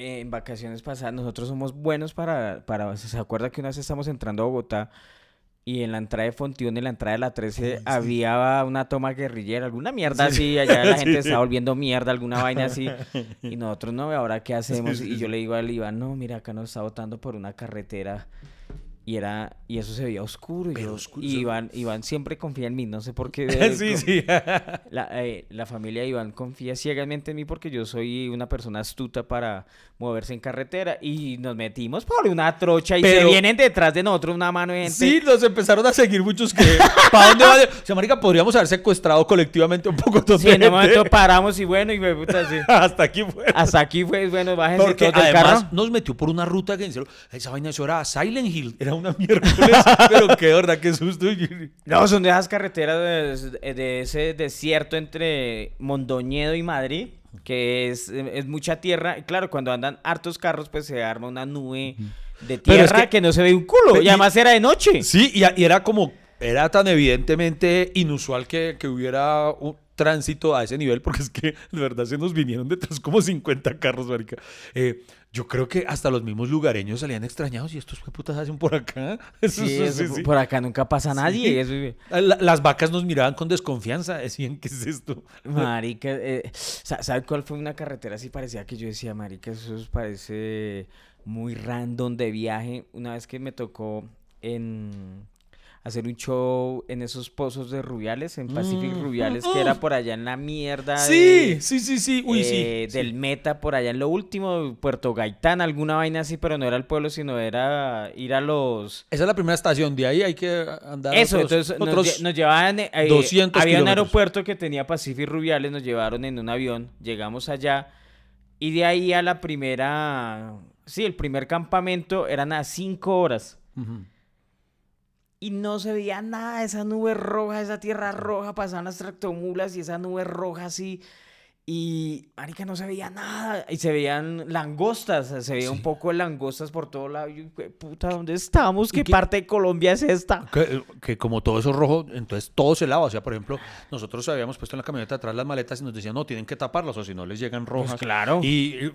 en vacaciones pasadas, nosotros somos buenos para, para... ¿Se acuerda que una vez estamos entrando a Bogotá y en la entrada de Fontión, en la entrada de la 13, había una toma guerrillera, alguna mierda así, allá la gente estaba volviendo mierda, alguna vaina así. Y nosotros, no, ahora qué hacemos. y yo le digo al Iván, no, mira, acá nos está botando por una carretera. Y era y eso se veía oscuro. Y, Pero yo- oscuro, y Iván, Iván siempre confía en mí, no sé por qué. sí, co- sí. la, eh, la familia de Iván confía ciegamente en mí porque yo soy una persona astuta para moverse en carretera y nos metimos por una trocha y se Pero- vienen detrás de nosotros una mano de gente. Sí, nos empezaron a seguir muchos que... ¿Para dónde va? O sea, marica, podríamos haber secuestrado colectivamente un poco de Sí, en un momento paramos y bueno, y me puta, sí. Hasta aquí fue. Hasta aquí fue, bueno, bájense Porque todos del además carro. nos metió por una ruta que en serio, esa vaina eso era Silent Hill, era una miércoles, pero qué verdad, qué susto. No, son de esas carreteras de, de ese desierto entre Mondoñedo y Madrid, que es, es mucha tierra. Y claro, cuando andan hartos carros, pues se arma una nube de tierra es que, que- no se ve un culo. Y y- además era de noche. Sí, y, y era como, era tan evidentemente inusual que, que hubiera un tránsito a ese nivel, porque es que de verdad se nos vinieron detrás como 50 carros, marica. Eh, yo creo que hasta los mismos lugareños salían extrañados y estos qué putas hacen por acá. Eso- Sí, eso- eso, sí, sí. por acá nunca pasa nadie. eso- La- las vacas nos miraban con desconfianza, decían, ¿qué es esto? Marica, eh, sa- ¿sabe cuál fue una carretera así parecía que yo decía, marica, eso es- parece muy random de viaje? Una vez que me tocó en hacer un show en esos pozos de Rubiales, en Pacific Mm, Rubiales, mm, que era por allá en la mierda Sí, de- sí, sí, sí. Uy, eh, sí. del sí. Meta por allá en lo último, Puerto Gaitán, alguna vaina así, pero no era el pueblo, sino era ir a los... Esa es la primera estación, de ahí hay que andar Eso, otros, entonces nos otros lle- nos, llevaban. eh, eh, 200 había un aeropuerto que tenía Pacific Rubiales, nos llevaron en un avión, llegamos allá y de ahí a la primera. Sí, el primer campamento eran a cinco horas Ujú. Y no se veía nada esa nube roja, esa tierra roja, pasaban las tractomulas y esa nube roja así. Y, marica, no se veía nada. Y se veían langostas, se veía un poco de langostas por todo lado. Y yo, "Jue puta, ¿dónde estamos? ¿Qué qué- parte de Colombia es esta? Que, que como todo eso rojo, entonces todo se lava. O sea, por ejemplo, nosotros habíamos puesto en la camioneta atrás las maletas y nos decían, no, tienen que taparlas o si no les llegan rojas. Pues claro. Y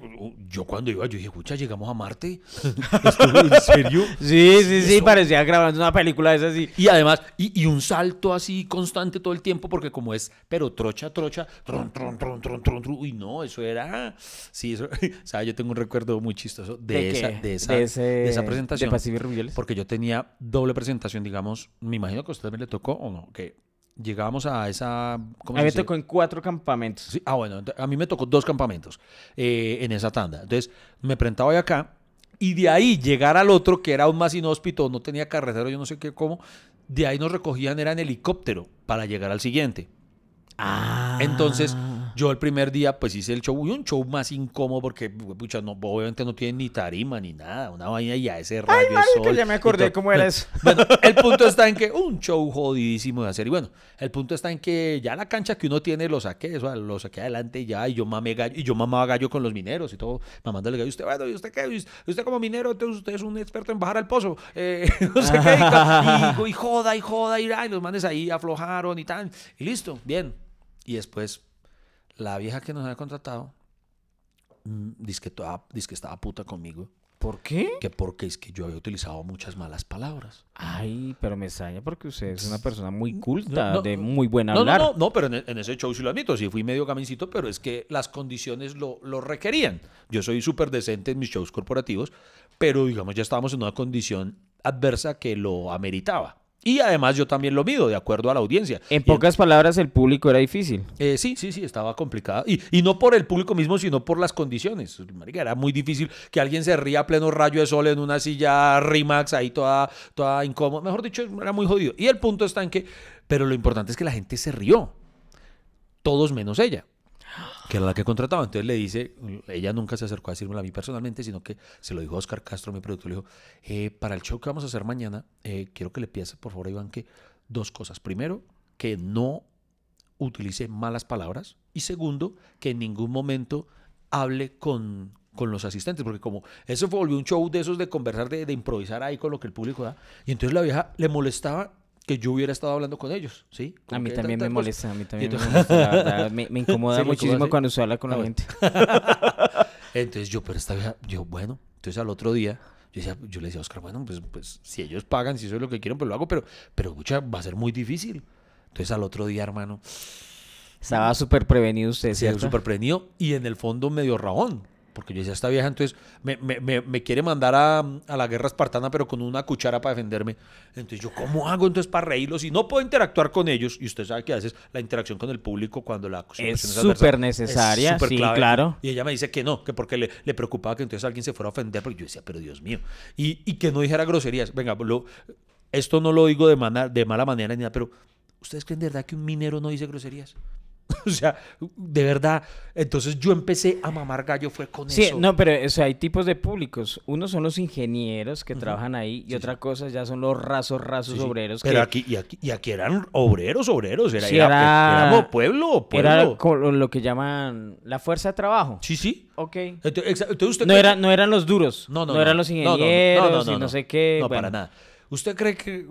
yo cuando iba, yo dije, escucha, llegamos a Marte. ¿Esto, ¿En serio? Sí, sí, sí, Eso- parecía grabando una película de esas así. Y además, y, y un salto así constante todo el tiempo, porque como es, pero trocha, trocha, tron, tron, tron, tron, tron, tron. Uy, no, eso era. Sí, eso. ¿sabes? Yo tengo un recuerdo muy chistoso de, esa, de, esa, De ese- de esa presentación. de. Porque yo tenía doble presentación, digamos. Me imagino que a usted también le tocó o no. Que llegábamos a esa. ¿cómo A mí me tocó en cuatro campamentos. Sí, ah, bueno, a mí me tocó dos campamentos eh, en esa tanda. Entonces, me presentaba hoy acá y de ahí llegar al otro, que era aún más inhóspito, no tenía carretero, yo no sé qué, cómo. De ahí nos recogían, era en helicóptero para llegar al siguiente. Ah. Entonces, Yo el primer día pues hice el show y un show más incómodo porque pucha, no, obviamente no tiene ni tarima ni nada, una vaina ya ese rayo marica, sol ya me y acordé cómo era Bueno, el punto está en que un show jodidísimo de hacer y bueno, el punto está en que ya la cancha que uno tiene lo saqué, eso, lo saqué adelante y ya y yo mamé gallo y yo mamaba gallo con los mineros y todo, mamándole gallo, usted bueno, ¿y usted qué? ¿Y usted como minero, entonces usted es un experto en bajar al pozo, eh, no sé qué, y, y joda y joda y, ay, los manes ahí aflojaron y tal, y listo, bien. Y después la vieja que nos había contratado mm, dice que, toda, dice que estaba puta conmigo. ¿Por qué? Que porque es que yo había utilizado muchas malas palabras. Ay, pero me extraña porque usted es una persona muy culta, No, no, de muy buen hablar. no, no, no, pero en, en ese show sí lo admito, sí fui medio gamincito, pero es que las condiciones lo, lo requerían. Yo soy súper decente en mis shows corporativos, pero digamos ya estábamos en una condición adversa que lo ameritaba. Y además yo también lo mido, de acuerdo a la audiencia. En Y pocas palabras, el público era difícil. Eh, sí, sí, sí, estaba complicada. Y, y no por el público mismo, sino por las condiciones. Marica, era muy difícil que alguien se ría a pleno rayo de sol en una silla Rimax ahí toda, toda incómoda. Mejor dicho, era muy jodido. Y el punto está en que, pero lo importante es que la gente se rió. Todos menos ella, que era la que contrataba. Entonces le dice, ella nunca se acercó a decírmelo a mí personalmente, sino que se lo dijo a Oscar Castro, mi productor, le dijo, eh, para el show que vamos a hacer mañana, eh, quiero que le pidas, por favor, Iván, que dos cosas. Primero, que no utilice malas palabras y segundo, que en ningún momento hable con, con los asistentes, porque como eso volvió un show de esos de conversar, de, de improvisar ahí con lo que el público da, y entonces la vieja le molestaba que yo hubiera estado hablando con ellos, ¿sí? A mí también me cosa. molesta, a mí también me molesta, la verdad. Me, me incomoda Sí, muchísimo sí. cuando se habla con la Ah, gente. Entonces yo, pero esta vieja, yo, bueno, entonces al otro día, yo, decía, yo le decía a Oscar, bueno, pues, pues si ellos pagan, si eso es lo que quieren, pues lo hago, pero, pero pucha, va a ser muy difícil. Entonces al otro día, hermano, Estaba súper prevenido usted, ¿cierto? súper prendido y en el fondo medio rabón. Porque yo decía, esta vieja entonces me, me- me- me quiere mandar a, a la guerra espartana, pero con una cuchara para defenderme. Entonces yo, ¿cómo hago entonces para reírlos? Y no puedo interactuar con ellos. Y usted sabe que a veces la interacción con el público cuando la situación Es súper necesaria, súper sí, clave. claro. Y ella me dice que no, que porque le, le preocupaba que entonces alguien se fuera a ofender. Porque yo decía, pero Dios mío. Y, y que no dijera groserías. Venga, lo- esto no lo digo de, mana- de mala manera ni nada, pero ¿ustedes creen de verdad que un minero no dice groserías? O sea, de verdad. Entonces yo empecé a mamar gallo, fue con Sí, eso. no, pero o sea, hay tipos de públicos. Uno son los ingenieros que trabajan ahí y otra cosa ya son los rasos, rasos Sí, sí. obreros Pero que aquí y, aquí, y aquí eran obreros, obreros. Era, Sí, era, era- éramos pueblo, pueblo. era lo que llaman la fuerza de trabajo. Sí, sí. Ok. Entonces, usted No, cree era, no eran los duros. No, no, no eran los no, no, no, ingenieros no, no, y no sé qué. No, bueno. para nada. ¿Usted cree que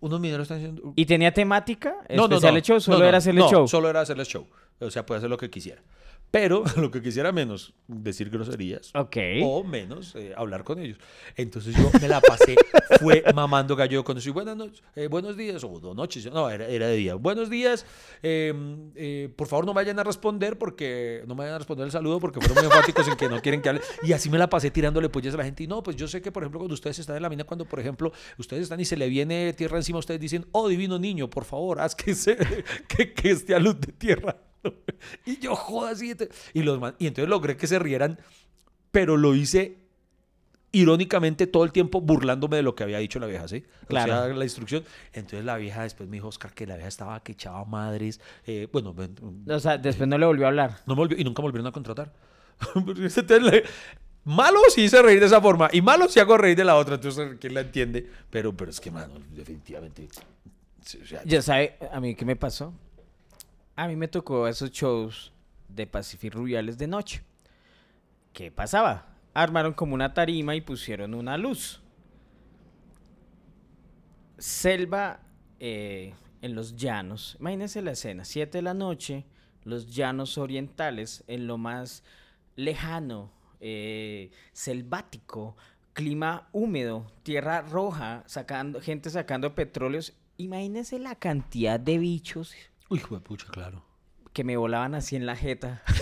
unos mineros están haciendo... ¿Y tenía temática? No, no, ¿Especial no, el show? ¿Solo no, no, era hacerle no, show? solo era hacerle show. O sea, puede hacer lo que quisiera. Pero lo que quisiera menos, decir groserías. Ok. O menos, eh, hablar con ellos. Entonces yo me la pasé, fue mamando gallo con eso. Y buenas noches, eh, buenos días, o dos noches, no, era, era de día. Buenos días, eh, eh, por favor no vayan a responder porque, no me vayan a responder el saludo porque fueron muy enfáticos en que no quieren que hable. Y así me la pasé tirándole pollas a la gente. Y no, pues yo sé que, por ejemplo, cuando ustedes están en la mina, cuando, por ejemplo, ustedes están y se le viene tierra encima, ustedes dicen, oh, divino niño, por favor, haz que, se, que, que esté a luz de tierra. Y yo, joda, así. Y, los y entonces logré que se rieran, pero lo hice irónicamente todo el tiempo burlándome de lo que había dicho la vieja, ¿sí? Claro. O sea, la instrucción. Entonces la vieja después me dijo, Oscar, que la vieja estaba que echaba madres. eh, bueno, ven- O sea, después no le volvió a hablar. no me volvió- y nunca me volvieron a contratar. Malo si hice reír de esa forma y malo si hago reír de la otra. Entonces, ¿quién la entiende? Pero, pero es que, mano, definitivamente. sí, o sea, Ya sabe, a mí qué me pasó. A mí me tocó esos shows de Pacific Rubiales de noche. ¿Qué pasaba? Armaron como una tarima y pusieron una luz. Selva eh, en los llanos. Imagínense la escena, 7 de la noche, los llanos orientales, en lo más lejano, eh, selvático, clima húmedo, tierra roja, sacando, gente sacando petróleos. Imagínense la cantidad de bichos Uy, pucha, claro. que me volaban así en la jeta.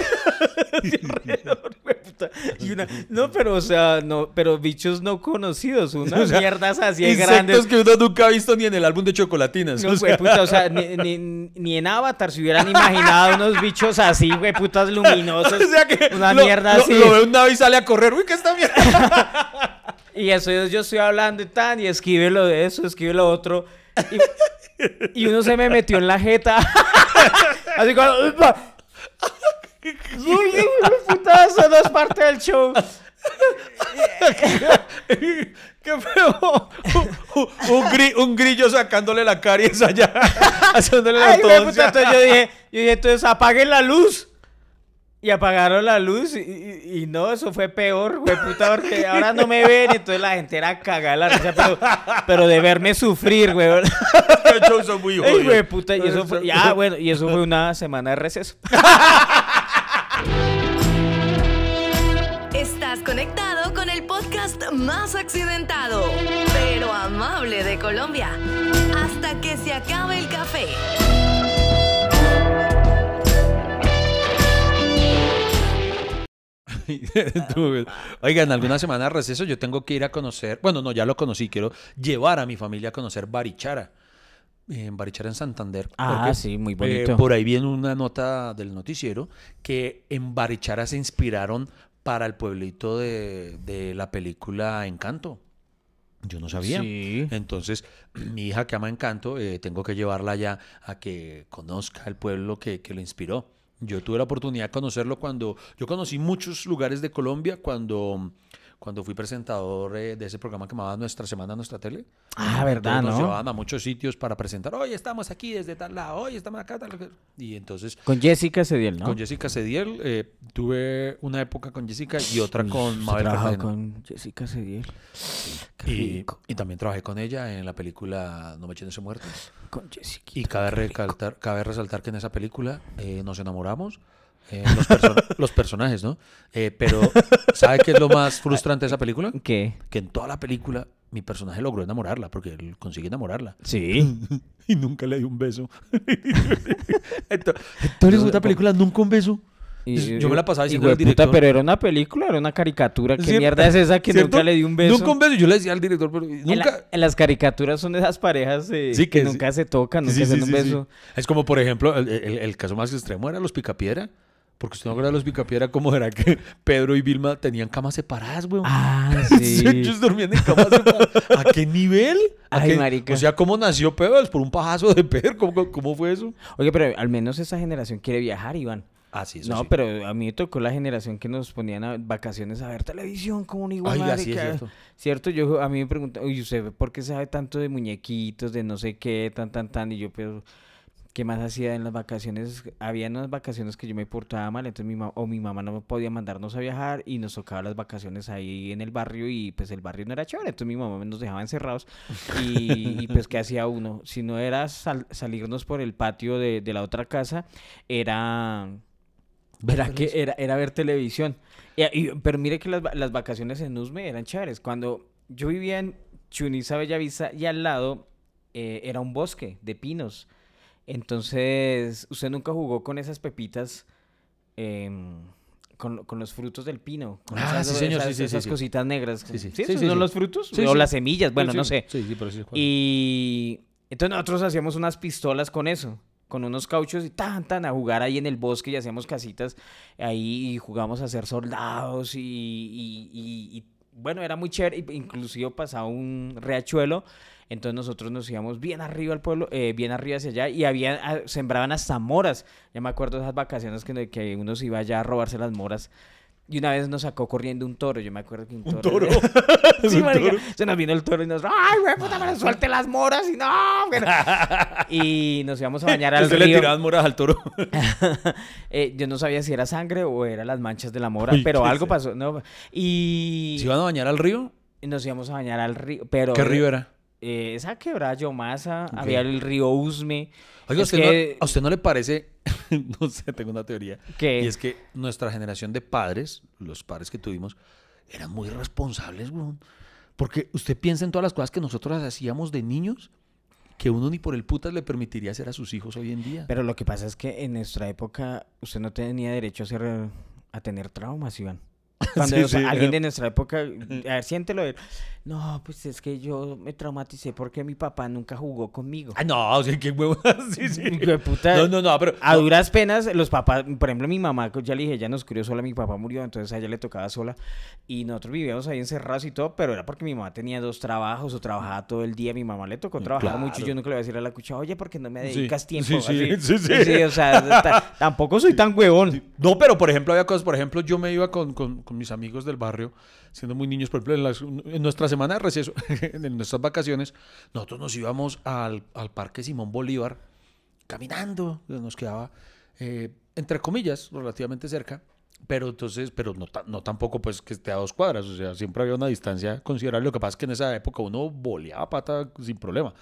Así alrededor, hueputa. Y una, no, pero, o sea, no, pero bichos no conocidos, unas O sea, mierdas así de Insectos grandes. que uno nunca ha visto ni en el álbum de chocolatinas. No, o sea. hueputa, o sea, ni, ni- ni en Avatar se hubieran imaginado unos bichos así, putas luminosos. O sea que una lo, mierda lo- así. Lo ve un nave y sale a correr. Uy, ¿qué está mierda? Y eso yo, estoy hablando y tan, y escribe lo de eso, escribe lo otro. Y, y uno se me metió en la jeta. Así como... Uy, puta, eso no es parte del show. ¡Qué feo! Un, un gri- un grillo sacándole la caries allá, haciéndole la Ay, puta, entonces yo dije, yo dije, entonces apaguen la luz. Y apagaron la luz y, y- y no, eso fue peor, güey, puta, porque ahora no me ven y entonces la gente era cagada la risa, pero, pero de verme sufrir, güey. Los shows son muy jodidos. güey, puta, y eso fue, ya, bueno, y eso fue una semana de receso. Estás conectado con el podcast más accidentado, pero amable de Colombia. Hasta que se acabe el café. Oigan, alguna semana de receso yo tengo que ir a conocer, bueno, no, ya lo conocí, quiero llevar a mi familia a conocer Barichara. En Barichara en Santander. Ah, porque, sí, muy eh, bonito. por ahí viene una nota del noticiero que en Barichara se inspiraron para el pueblito de, de la película Encanto. Yo no sabía. Sí. Entonces, mi hija que ama Encanto, eh, tengo que llevarla ya a que conozca el pueblo que, que lo inspiró. Yo tuve la oportunidad de conocerlo cuando... Yo conocí muchos lugares de Colombia cuando, cuando fui presentador eh, de ese programa que llamaba Nuestra Semana, Nuestra Tele. Ah, verdad, Entonces, Nos ¿no? llevaban a muchos sitios para presentar. Hoy estamos aquí desde tal lado, hoy estamos acá. Tal... Y entonces Con Jessica Cediel, ¿no? con Jessica Cediel eh, tuve una época con Jessica y otra con Mabel Cartagena. con Jessica Cediel. Y, y también trabajé con ella en la película No me echen ese muerto. Con Jessica. Y cabe, cabe resaltar que en esa película eh, nos enamoramos. Eh, los, perso- los personajes, ¿no? Eh, pero, ¿sabe qué es lo más frustrante de esa película? ¿Qué? Que en toda la película mi personaje logró enamorarla, porque él consigue enamorarla. Sí. Y nunca le dio un beso. Entonces, entonces, en esta película nunca un beso. Yo me la pasaba y diciendo al director. pero era una película, era una caricatura. ¿Qué ¿Cierto? mierda es esa que ¿Cierto? nunca le dio un beso? Nunca un beso. Yo le decía al director, pero En, la- nunca. en las caricaturas son esas parejas eh, Sí, que, que sí. nunca se tocan, nunca Sí, se sí, dan un sí, sí. beso. Es como, por ejemplo, el, el- el caso más extremo era los Picapiedra. Porque usted no de los Picapiedra, ¿cómo era que Pedro y Vilma tenían camas separadas, güey? Ah, sí. Ellos dormían en camas separadas. ¿A qué nivel? ¿A Ay, qué- marica. O sea, ¿cómo nació Pedro? ¿Es por un pajazo de Pedro? ¿Cómo, cómo- fue eso? Oye, pero al menos esa generación quiere viajar, Iván. Ah, sí, eso no, sí. pero a mí me tocó la generación que nos ponían a vacaciones a ver televisión como un igual. Oiga, sí, es cierto. Cierto, yo a mí me preguntan, oye, ¿usted por qué sabe tanto de muñequitos, de no sé qué, tan, tan, tan? Y yo, pero, ¿qué más hacía en las vacaciones? Había unas vacaciones que yo me portaba mal, entonces mi o mi mamá no podía mandarnos a viajar y nos tocaba las vacaciones ahí en el barrio y pues el barrio no era chévere, entonces mi mamá nos dejaba encerrados y, y, pues ¿qué hacía uno? Si no era sal- salirnos por el patio de, de la otra casa, era... Era, que, era, era ver televisión. Y- y- pero mire que las, las vacaciones en Usme eran chéveres. Cuando yo vivía en Chuniza, Bellavista, y al lado eh, era un bosque de pinos. Entonces, usted nunca jugó con esas pepitas, em, con, con los frutos del pino. Con Ah, sí, señor, sí, esas, sí, sí, esas sí. cositas negras. Sí, sí. ¿Sí? Sí, ¿Esos sí, son los frutos? O las semillas, bueno, no sé. Sí, sí, pero sí. Y entonces nosotros hacíamos unas pistolas con eso, con unos cauchos y tan, tan, a jugar ahí en el bosque y hacíamos casitas ahí y jugamos a ser soldados y, y- y- y, bueno, era muy chévere, y inclusive pasaba un riachuelo, entonces nosotros nos íbamos bien arriba al pueblo, eh, bien arriba hacia allá y había, ah, sembraban hasta moras, ya me acuerdo de esas vacaciones que, que uno se iba allá a robarse las moras. Y una vez nos sacó corriendo un toro, yo me acuerdo que un toro. toro? sí, Un marica, toro. se nos vino el toro y nos, ¡ay, güey, puta, me suelte las moras! Y no, bueno. Y nos íbamos a bañar al Usted le río. tiraban moras al toro. Eh, yo no sabía si era sangre o eran las manchas de la mora, Uy, pero algo pasó. No, y ¿Se iban a bañar al río? nos íbamos a bañar al río. Pero, ¿Qué río era? Eh, esa quebrada Yomasa, había el río Usme. Oiga, Es ¿usted que- no, ¿a usted no le parece? no sé, tengo una teoría. ¿Qué? Y es que nuestra generación de padres, los padres que tuvimos, eran muy responsables, weón. Porque usted piensa en todas las cosas que nosotros hacíamos de niños que uno ni por el putas le permitiría hacer a sus hijos hoy en día. Pero lo que pasa es que en nuestra época usted no tenía derecho a, hacer, a tener traumas, Iván. Cuando Sí, sí. alguien de nuestra época, a ver, siéntelo. No, pues es que yo me traumaticé porque mi papá nunca jugó conmigo. Ay, no, o sea, qué huevo. sí, sí. Puta. No, no, no, pero. A no, duras penas, los papás, por ejemplo, mi mamá, ya le dije, ella nos crió sola, mi papá murió, entonces a ella le tocaba sola. Y nosotros vivíamos ahí encerrados y todo, pero era porque mi mamá tenía dos trabajos o trabajaba todo el día. Mi mamá le tocó trabajar claro. mucho yo nunca le voy a decir a la cuchara, oye, ¿por qué no me Sí, dedicas tiempo? sí, sí, sí, o sea, ta- tampoco soy tan huevón. No, pero por ejemplo, había cosas, por ejemplo, yo me iba con, con- con mis amigos del barrio, siendo muy niños, por ejemplo, en, las- en nuestra semana de receso, en nuestras vacaciones, nosotros nos íbamos al, al Parque Simón Bolívar caminando, nos quedaba, eh, entre comillas, relativamente cerca, pero entonces, pero no, no tampoco pues que esté a dos cuadras, o sea, siempre había una distancia considerable, lo que pasa es que en esa época uno boleaba pata sin problema.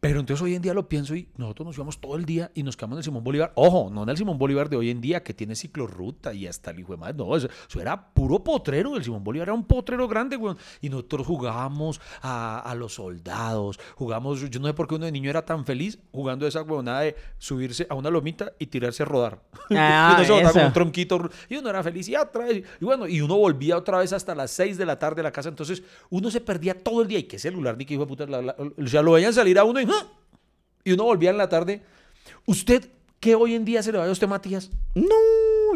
Pero entonces hoy en día lo pienso y nosotros nos íbamos todo el día y nos quedamos en el Simón Bolívar. Ojo, no en el Simón Bolívar de hoy en día que tiene ciclorruta y hasta el hijo de madre. No, eso, eso era puro potrero. El Simón Bolívar era un potrero grande, weón. Y nosotros jugábamos a, a los soldados. Jugamos, yo no sé por qué uno de niño era tan feliz jugando esa huevonada de subirse a una lomita y tirarse a rodar. Ah, y uno se eso. un tronquito y uno era feliz y otra vez. Y bueno, y uno volvía otra vez hasta las 6 de la tarde a la casa. Entonces uno se perdía todo el día. Y qué celular, ni qué hijo de puta. la- la- o sea, lo veían salir a uno y. y uno volvía en la tarde. ¿Usted qué hoy en día se le va a usted, Matías? No,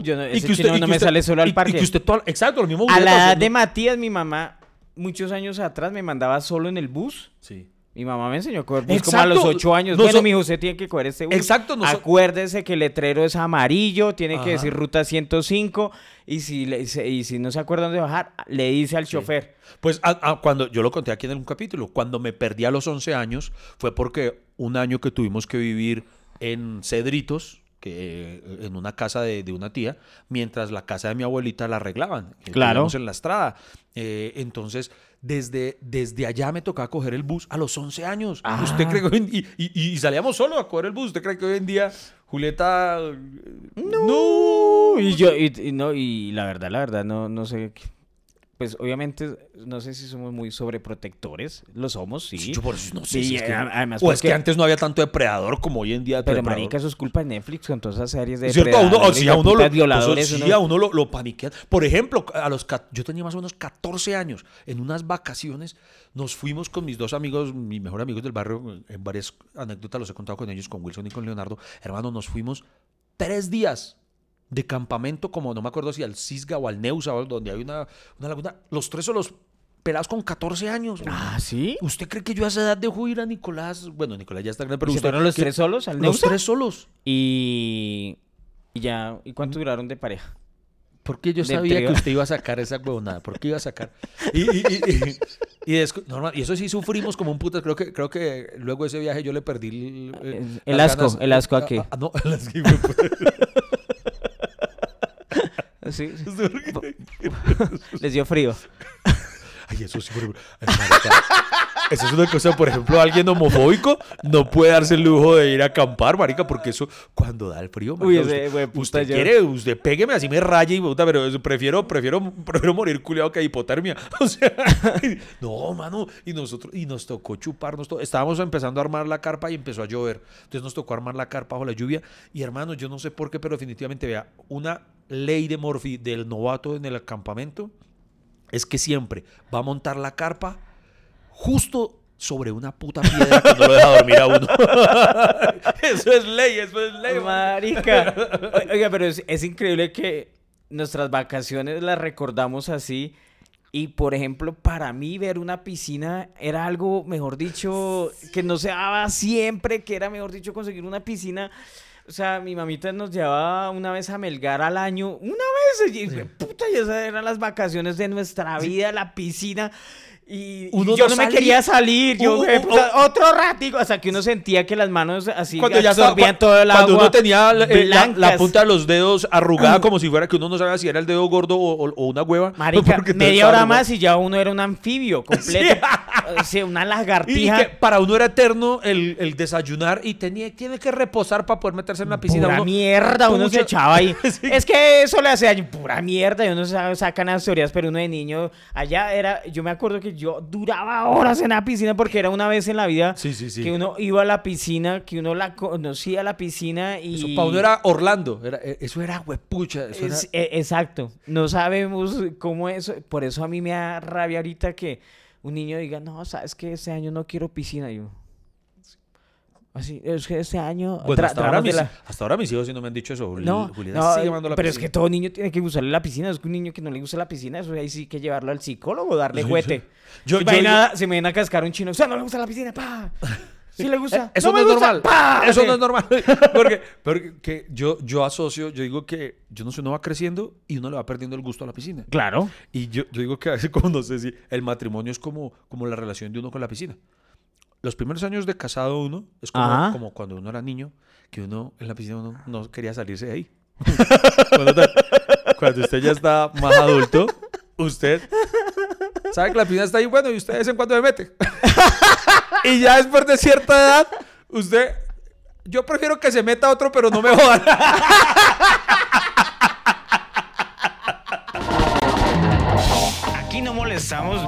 yo no, ese chino y no que me usted- sale solo al y parque. que usted todo- exacto, lo mismo. A la edad de ¿no? Matías, mi mamá, muchos años atrás, me mandaba solo en el bus. Sí. Mi mamá me enseñó a coger bus como a los ocho años. Noso- bueno, mi hijo, usted tiene que coger este bus. Exacto, noso- Acuérdese que el letrero es amarillo, tiene Ajá. que decir ruta 105. Y si, le- se- y si no se acuerda dónde bajar, le dice al chofer. Pues a- a- cuando yo lo conté aquí en un capítulo, cuando me perdí a los 11 años fue porque un año que tuvimos que vivir en Cedritos, que eh, en una casa de, de una tía, mientras la casa de mi abuelita la arreglaban. Claro. en la estrada. Eh, entonces, desde, desde allá me tocaba coger el bus a los 11 años. Ah. ¿Usted cree que hoy en- y, y- y salíamos solo a coger el bus? ¿Usted cree que hoy en día Julieta... eh, No. Y yo, y, y no, y la verdad, la verdad, no, no sé. qué- Pues obviamente, no sé si somos muy sobreprotectores. Lo somos, sí. Yo por eso no sé Sí, si es que- además o es porque- que antes no había tanto depredador como hoy en día. Pero depredador. marica, eso es culpa de Netflix con todas esas series de ¿Cierto? A uno, depredadores, sí, a uno lo, hijueputas, violadores. eso sí, uno- a uno lo, lo paniquean. Por ejemplo, a los, yo tenía más o menos 14 años. En unas vacaciones nos fuimos con mis dos amigos, mis mejores amigos del barrio. En varias anécdotas los he contado con ellos, con Wilson y con Leonardo. Hermano, nos fuimos tres días de campamento, como no me acuerdo si al Cisga o al Neusa, o donde hay una, una laguna. Los tres son los pelados con 14 años. Ah, ¿sí? ¿Usted cree que yo a esa edad dejo ir a Nicolás? Bueno, Nicolás ya está grande, pero ¿Y usted. fueron los ¿qué- tres solos al Los Neusa? tres solos. Y, y ya, ¿y cuánto duraron de pareja? Porque yo Del sabía trío. que usted iba a sacar esa huevonada. ¿Por qué iba a sacar? Y, y, y, y- y normal, eso sí sufrimos como un putas. Creo que, creo que luego de ese viaje yo le perdí el, eh, El asco, el asco a qué? Ah, no, el asco. Sí. Les dio frío. Ay, eso sí, por-. Eso es una cosa, por ejemplo, alguien homofóbico no puede darse el lujo de ir a acampar, marica, porque eso, cuando da el frío, Uy, ese usted, quiere, usted pégueme así me raye y puta, pero prefiero, prefiero, prefiero morir culiado que hipotermia. O sea, no, mano, y nosotros, y nos tocó chuparnos todo. Estábamos empezando a armar la carpa y empezó a llover. Entonces nos tocó armar la carpa bajo la lluvia. Y hermano, yo no sé por qué, pero definitivamente, vea, una ley de Morphy del novato en el acampamento es que siempre va a montar la carpa justo sobre una puta piedra que no lo deja dormir a uno. eso es ley, eso es ley. Marica. Oiga, pero es, es increíble que nuestras vacaciones las recordamos así. Y por ejemplo, para mí ver una piscina era algo, mejor dicho, que no se daba siempre, que era, mejor dicho, conseguir una piscina. O sea, mi mamita nos llevaba una vez a Melgar al año, una vez, y, puta, y esas eran las vacaciones de nuestra vida, la piscina. Y, y Uno yo no me salía- quería salir, yo, Uh, "Eh, uh, otro ratico, hasta que uno sentía que las manos así Cuando ya absorbían todo el cuando agua. uno tenía la, eh, la- punta de los dedos arrugada como si fuera que uno no sabía si era el dedo gordo o, una hueva. Marica, media hora arrugado. más y ya uno era un anfibio completo. sí, una Y lagartija. que para uno era eterno el, el desayunar y tenía, tiene que reposar para poder meterse en la piscina. Pura Uno- mierda, uno se echaba ahí. Sí. Es que eso le hace daño. Pura mierda. Y uno sa- sacan las teorías, pero uno de niño. Allá era. Yo me acuerdo que yo duraba horas en la piscina porque era una vez en la vida Sí, sí, sí. que uno iba a la piscina, que uno la conocía a la piscina y. Eso para uno era Orlando. Era, eh, eso era huepucha. Eso era- e- exacto. No sabemos cómo es. Por eso a mí me da rabia ahorita que un niño diga, no, sabes que este año no quiero piscina. Yo, así, es que este año. Bueno, tra- hasta, ahora mis, la- hasta ahora mis hijos sí no me han dicho eso. No, Julieta no, sigue amando la pero es que todo niño tiene que gustarle la piscina. Es que un niño que no le gusta la piscina, eso ahí sí que llevarlo al psicólogo, darle Sí, juete. sí. Yo- yo se me viene a cascar un chino. O sea, no le gusta la piscina, pa. Sí le gusta. Eh, Eso no, es gusta, normal. pa. Eso no es normal. Porque, porque yo, yo asocio, yo digo que yo no sé, uno va creciendo y uno le va perdiendo el gusto a la piscina. Claro. Y yo, yo digo que a veces, como no sé si el matrimonio es como, como la relación de uno con la piscina. Los primeros años de casado uno es como, cuando uno era niño, que uno en la piscina uno no quería salirse de ahí. cuando, te- cuando usted ya está más adulto, usted sabe que la piscina está ahí, bueno, y usted de vez en cuando se mete. y ya después de cierta edad, usted, yo prefiero que se meta otro, pero no me jodan. Aquí no molestamos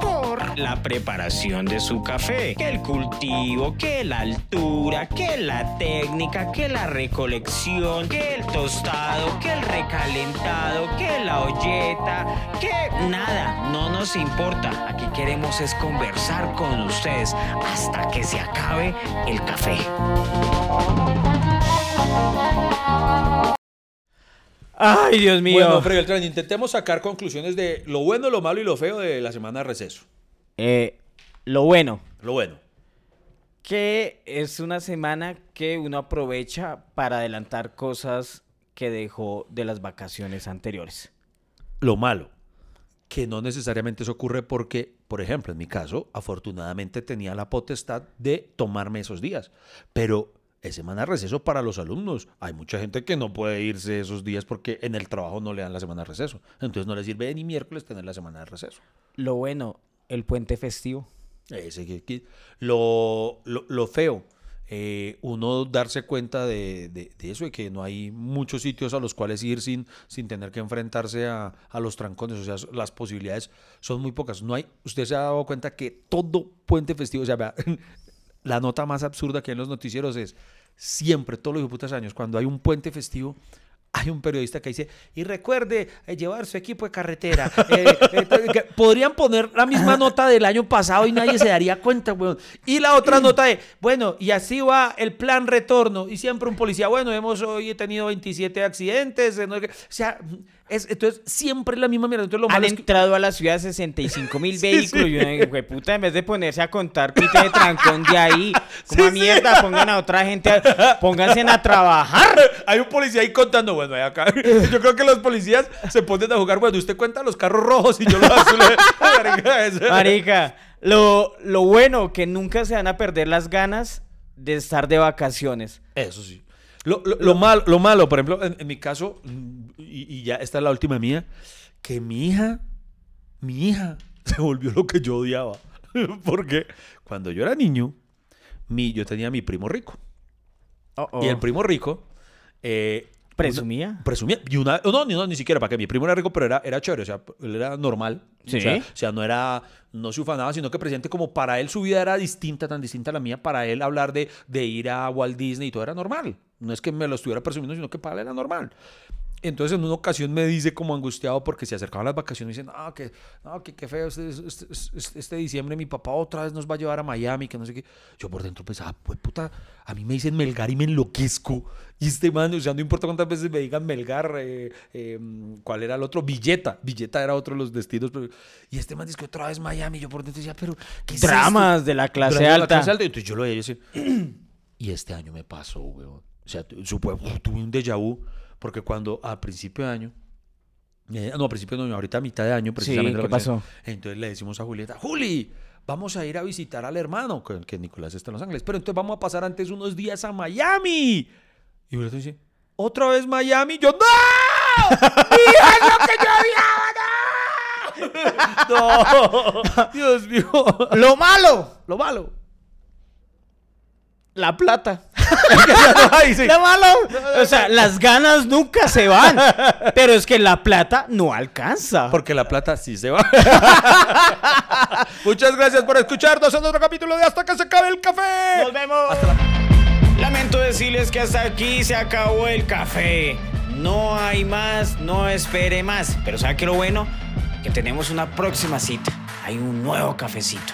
la preparación de su café, que el cultivo, que la altura, que la técnica, que la recolección, que el tostado, que el recalentado, que la olleta, que nada, no nos importa. Aquí queremos es conversar con ustedes hasta que se acabe el café. Ay, Dios mío. Bueno, Freddy Beltrán, intentemos sacar conclusiones de lo bueno, lo malo y lo feo de la semana de receso. Eh, lo bueno, Lo bueno. que es una semana que uno aprovecha para adelantar cosas que dejó de las vacaciones anteriores. Lo malo. Que no necesariamente eso ocurre porque, por ejemplo, en mi caso, afortunadamente tenía la potestad de tomarme esos días. Pero es semana de receso para los alumnos. Hay mucha gente que no puede irse esos días porque en el trabajo no le dan la semana de receso. Entonces no les sirve ni miércoles tener la semana de receso. Lo bueno, el puente festivo. Ese que- lo, lo, lo feo, eh, uno darse cuenta de, de- eso, de que no hay muchos sitios a los cuales ir sin, sin tener que enfrentarse a, a los trancones, o sea, las posibilidades son muy pocas. No hay, usted se ha dado cuenta que todo puente festivo, o sea, la nota más absurda que hay en los noticieros es siempre, todos los putas años, cuando hay un puente festivo, hay un periodista que dice, y recuerde eh, llevar su equipo de carretera. Eh, eh, podrían poner la misma nota del año pasado y nadie se daría cuenta, weón. Y la otra nota de, bueno, y así va el plan retorno. Y siempre un policía, bueno, hemos hoy tenido 27 accidentes. O sea, es, entonces siempre la misma mierda. Entonces lo Han malo es que- entrado a la ciudad 65 mil vehículos. sí. Y dice, puta, en vez de ponerse a contar quita de trancón de ahí, como mierda, pongan a otra gente, a- pónganse a trabajar. Hay un policía ahí contando, bueno, acá. Yo creo que los policías se ponen a jugar, bueno, usted cuenta los carros rojos y yo los azules. Marica, lo, lo bueno que nunca se van a perder las ganas de estar de vacaciones. Eso sí. Lo, lo, lo malo, lo malo, por ejemplo, en, en mi caso, y, y ya esta es la última mía, que mi hija, mi hija se volvió lo que yo odiaba. Porque cuando yo era niño, mi, yo tenía mi primo rico. Y el primo rico... eh, ¿Presumía? una- presumía. Y una, no, ni, no, ni siquiera, para que mi primo era rico, pero era, era chévere, o sea, él era normal. Sí. O sea, o sea, no era, no se ufanaba, sino que presidente como para él su vida era distinta, tan distinta a la mía, para él hablar de, de ir a Walt Disney y todo era normal. No es que me lo estuviera presumiendo, sino que para él era normal. Entonces en una ocasión me dice como angustiado porque se acercaban las vacaciones y dice, no, que, no, que qué feo, este, este, este- este diciembre mi papá otra vez nos va a llevar a Miami, que no sé qué. Yo por dentro pensaba, pues puta, a mí me dicen Melgar y me enloquezco. Y este man, o sea, no importa cuántas veces me digan Melgar, eh, eh, ¿cuál era el otro? Villeta. Villeta era otro de los destinos. pero- y este man dice que otra vez Miami. Yo por dentro decía, pero ¿qué es? Dramas de la clase Dramas de la alta. clase alta. Y Entonces yo lo veía y decía, y este año me pasó, weón. O sea, uf, tuve un déjà vu, porque cuando a principio de año, eh, no, a principio de año, ahorita a mitad de año, precisamente. ¿qué la vacación, pasó? Entonces le decimos a Julieta, Juli, vamos a ir a visitar al hermano, que, que Nicolás está en Los Ángeles, pero entonces vamos a pasar antes unos días a Miami. Y Julieta dice, ¿otra vez Miami? Yo, ¡no! ¡Hija, es lo que yo odiaba! No, Dios mío. Lo malo, Lo malo. la plata. Ay, sí. Lo malo. O sea, las ganas nunca se van. Pero es que la plata no alcanza. Porque la plata sí se va. Muchas gracias por escucharnos en otro capítulo de Hasta que se acabe el café. Nos vemos. Lamento decirles que hasta aquí se acabó el café. No hay más, no espere más. Pero ¿sabe qué lo bueno? Que tenemos una próxima cita. Hay un nuevo cafecito.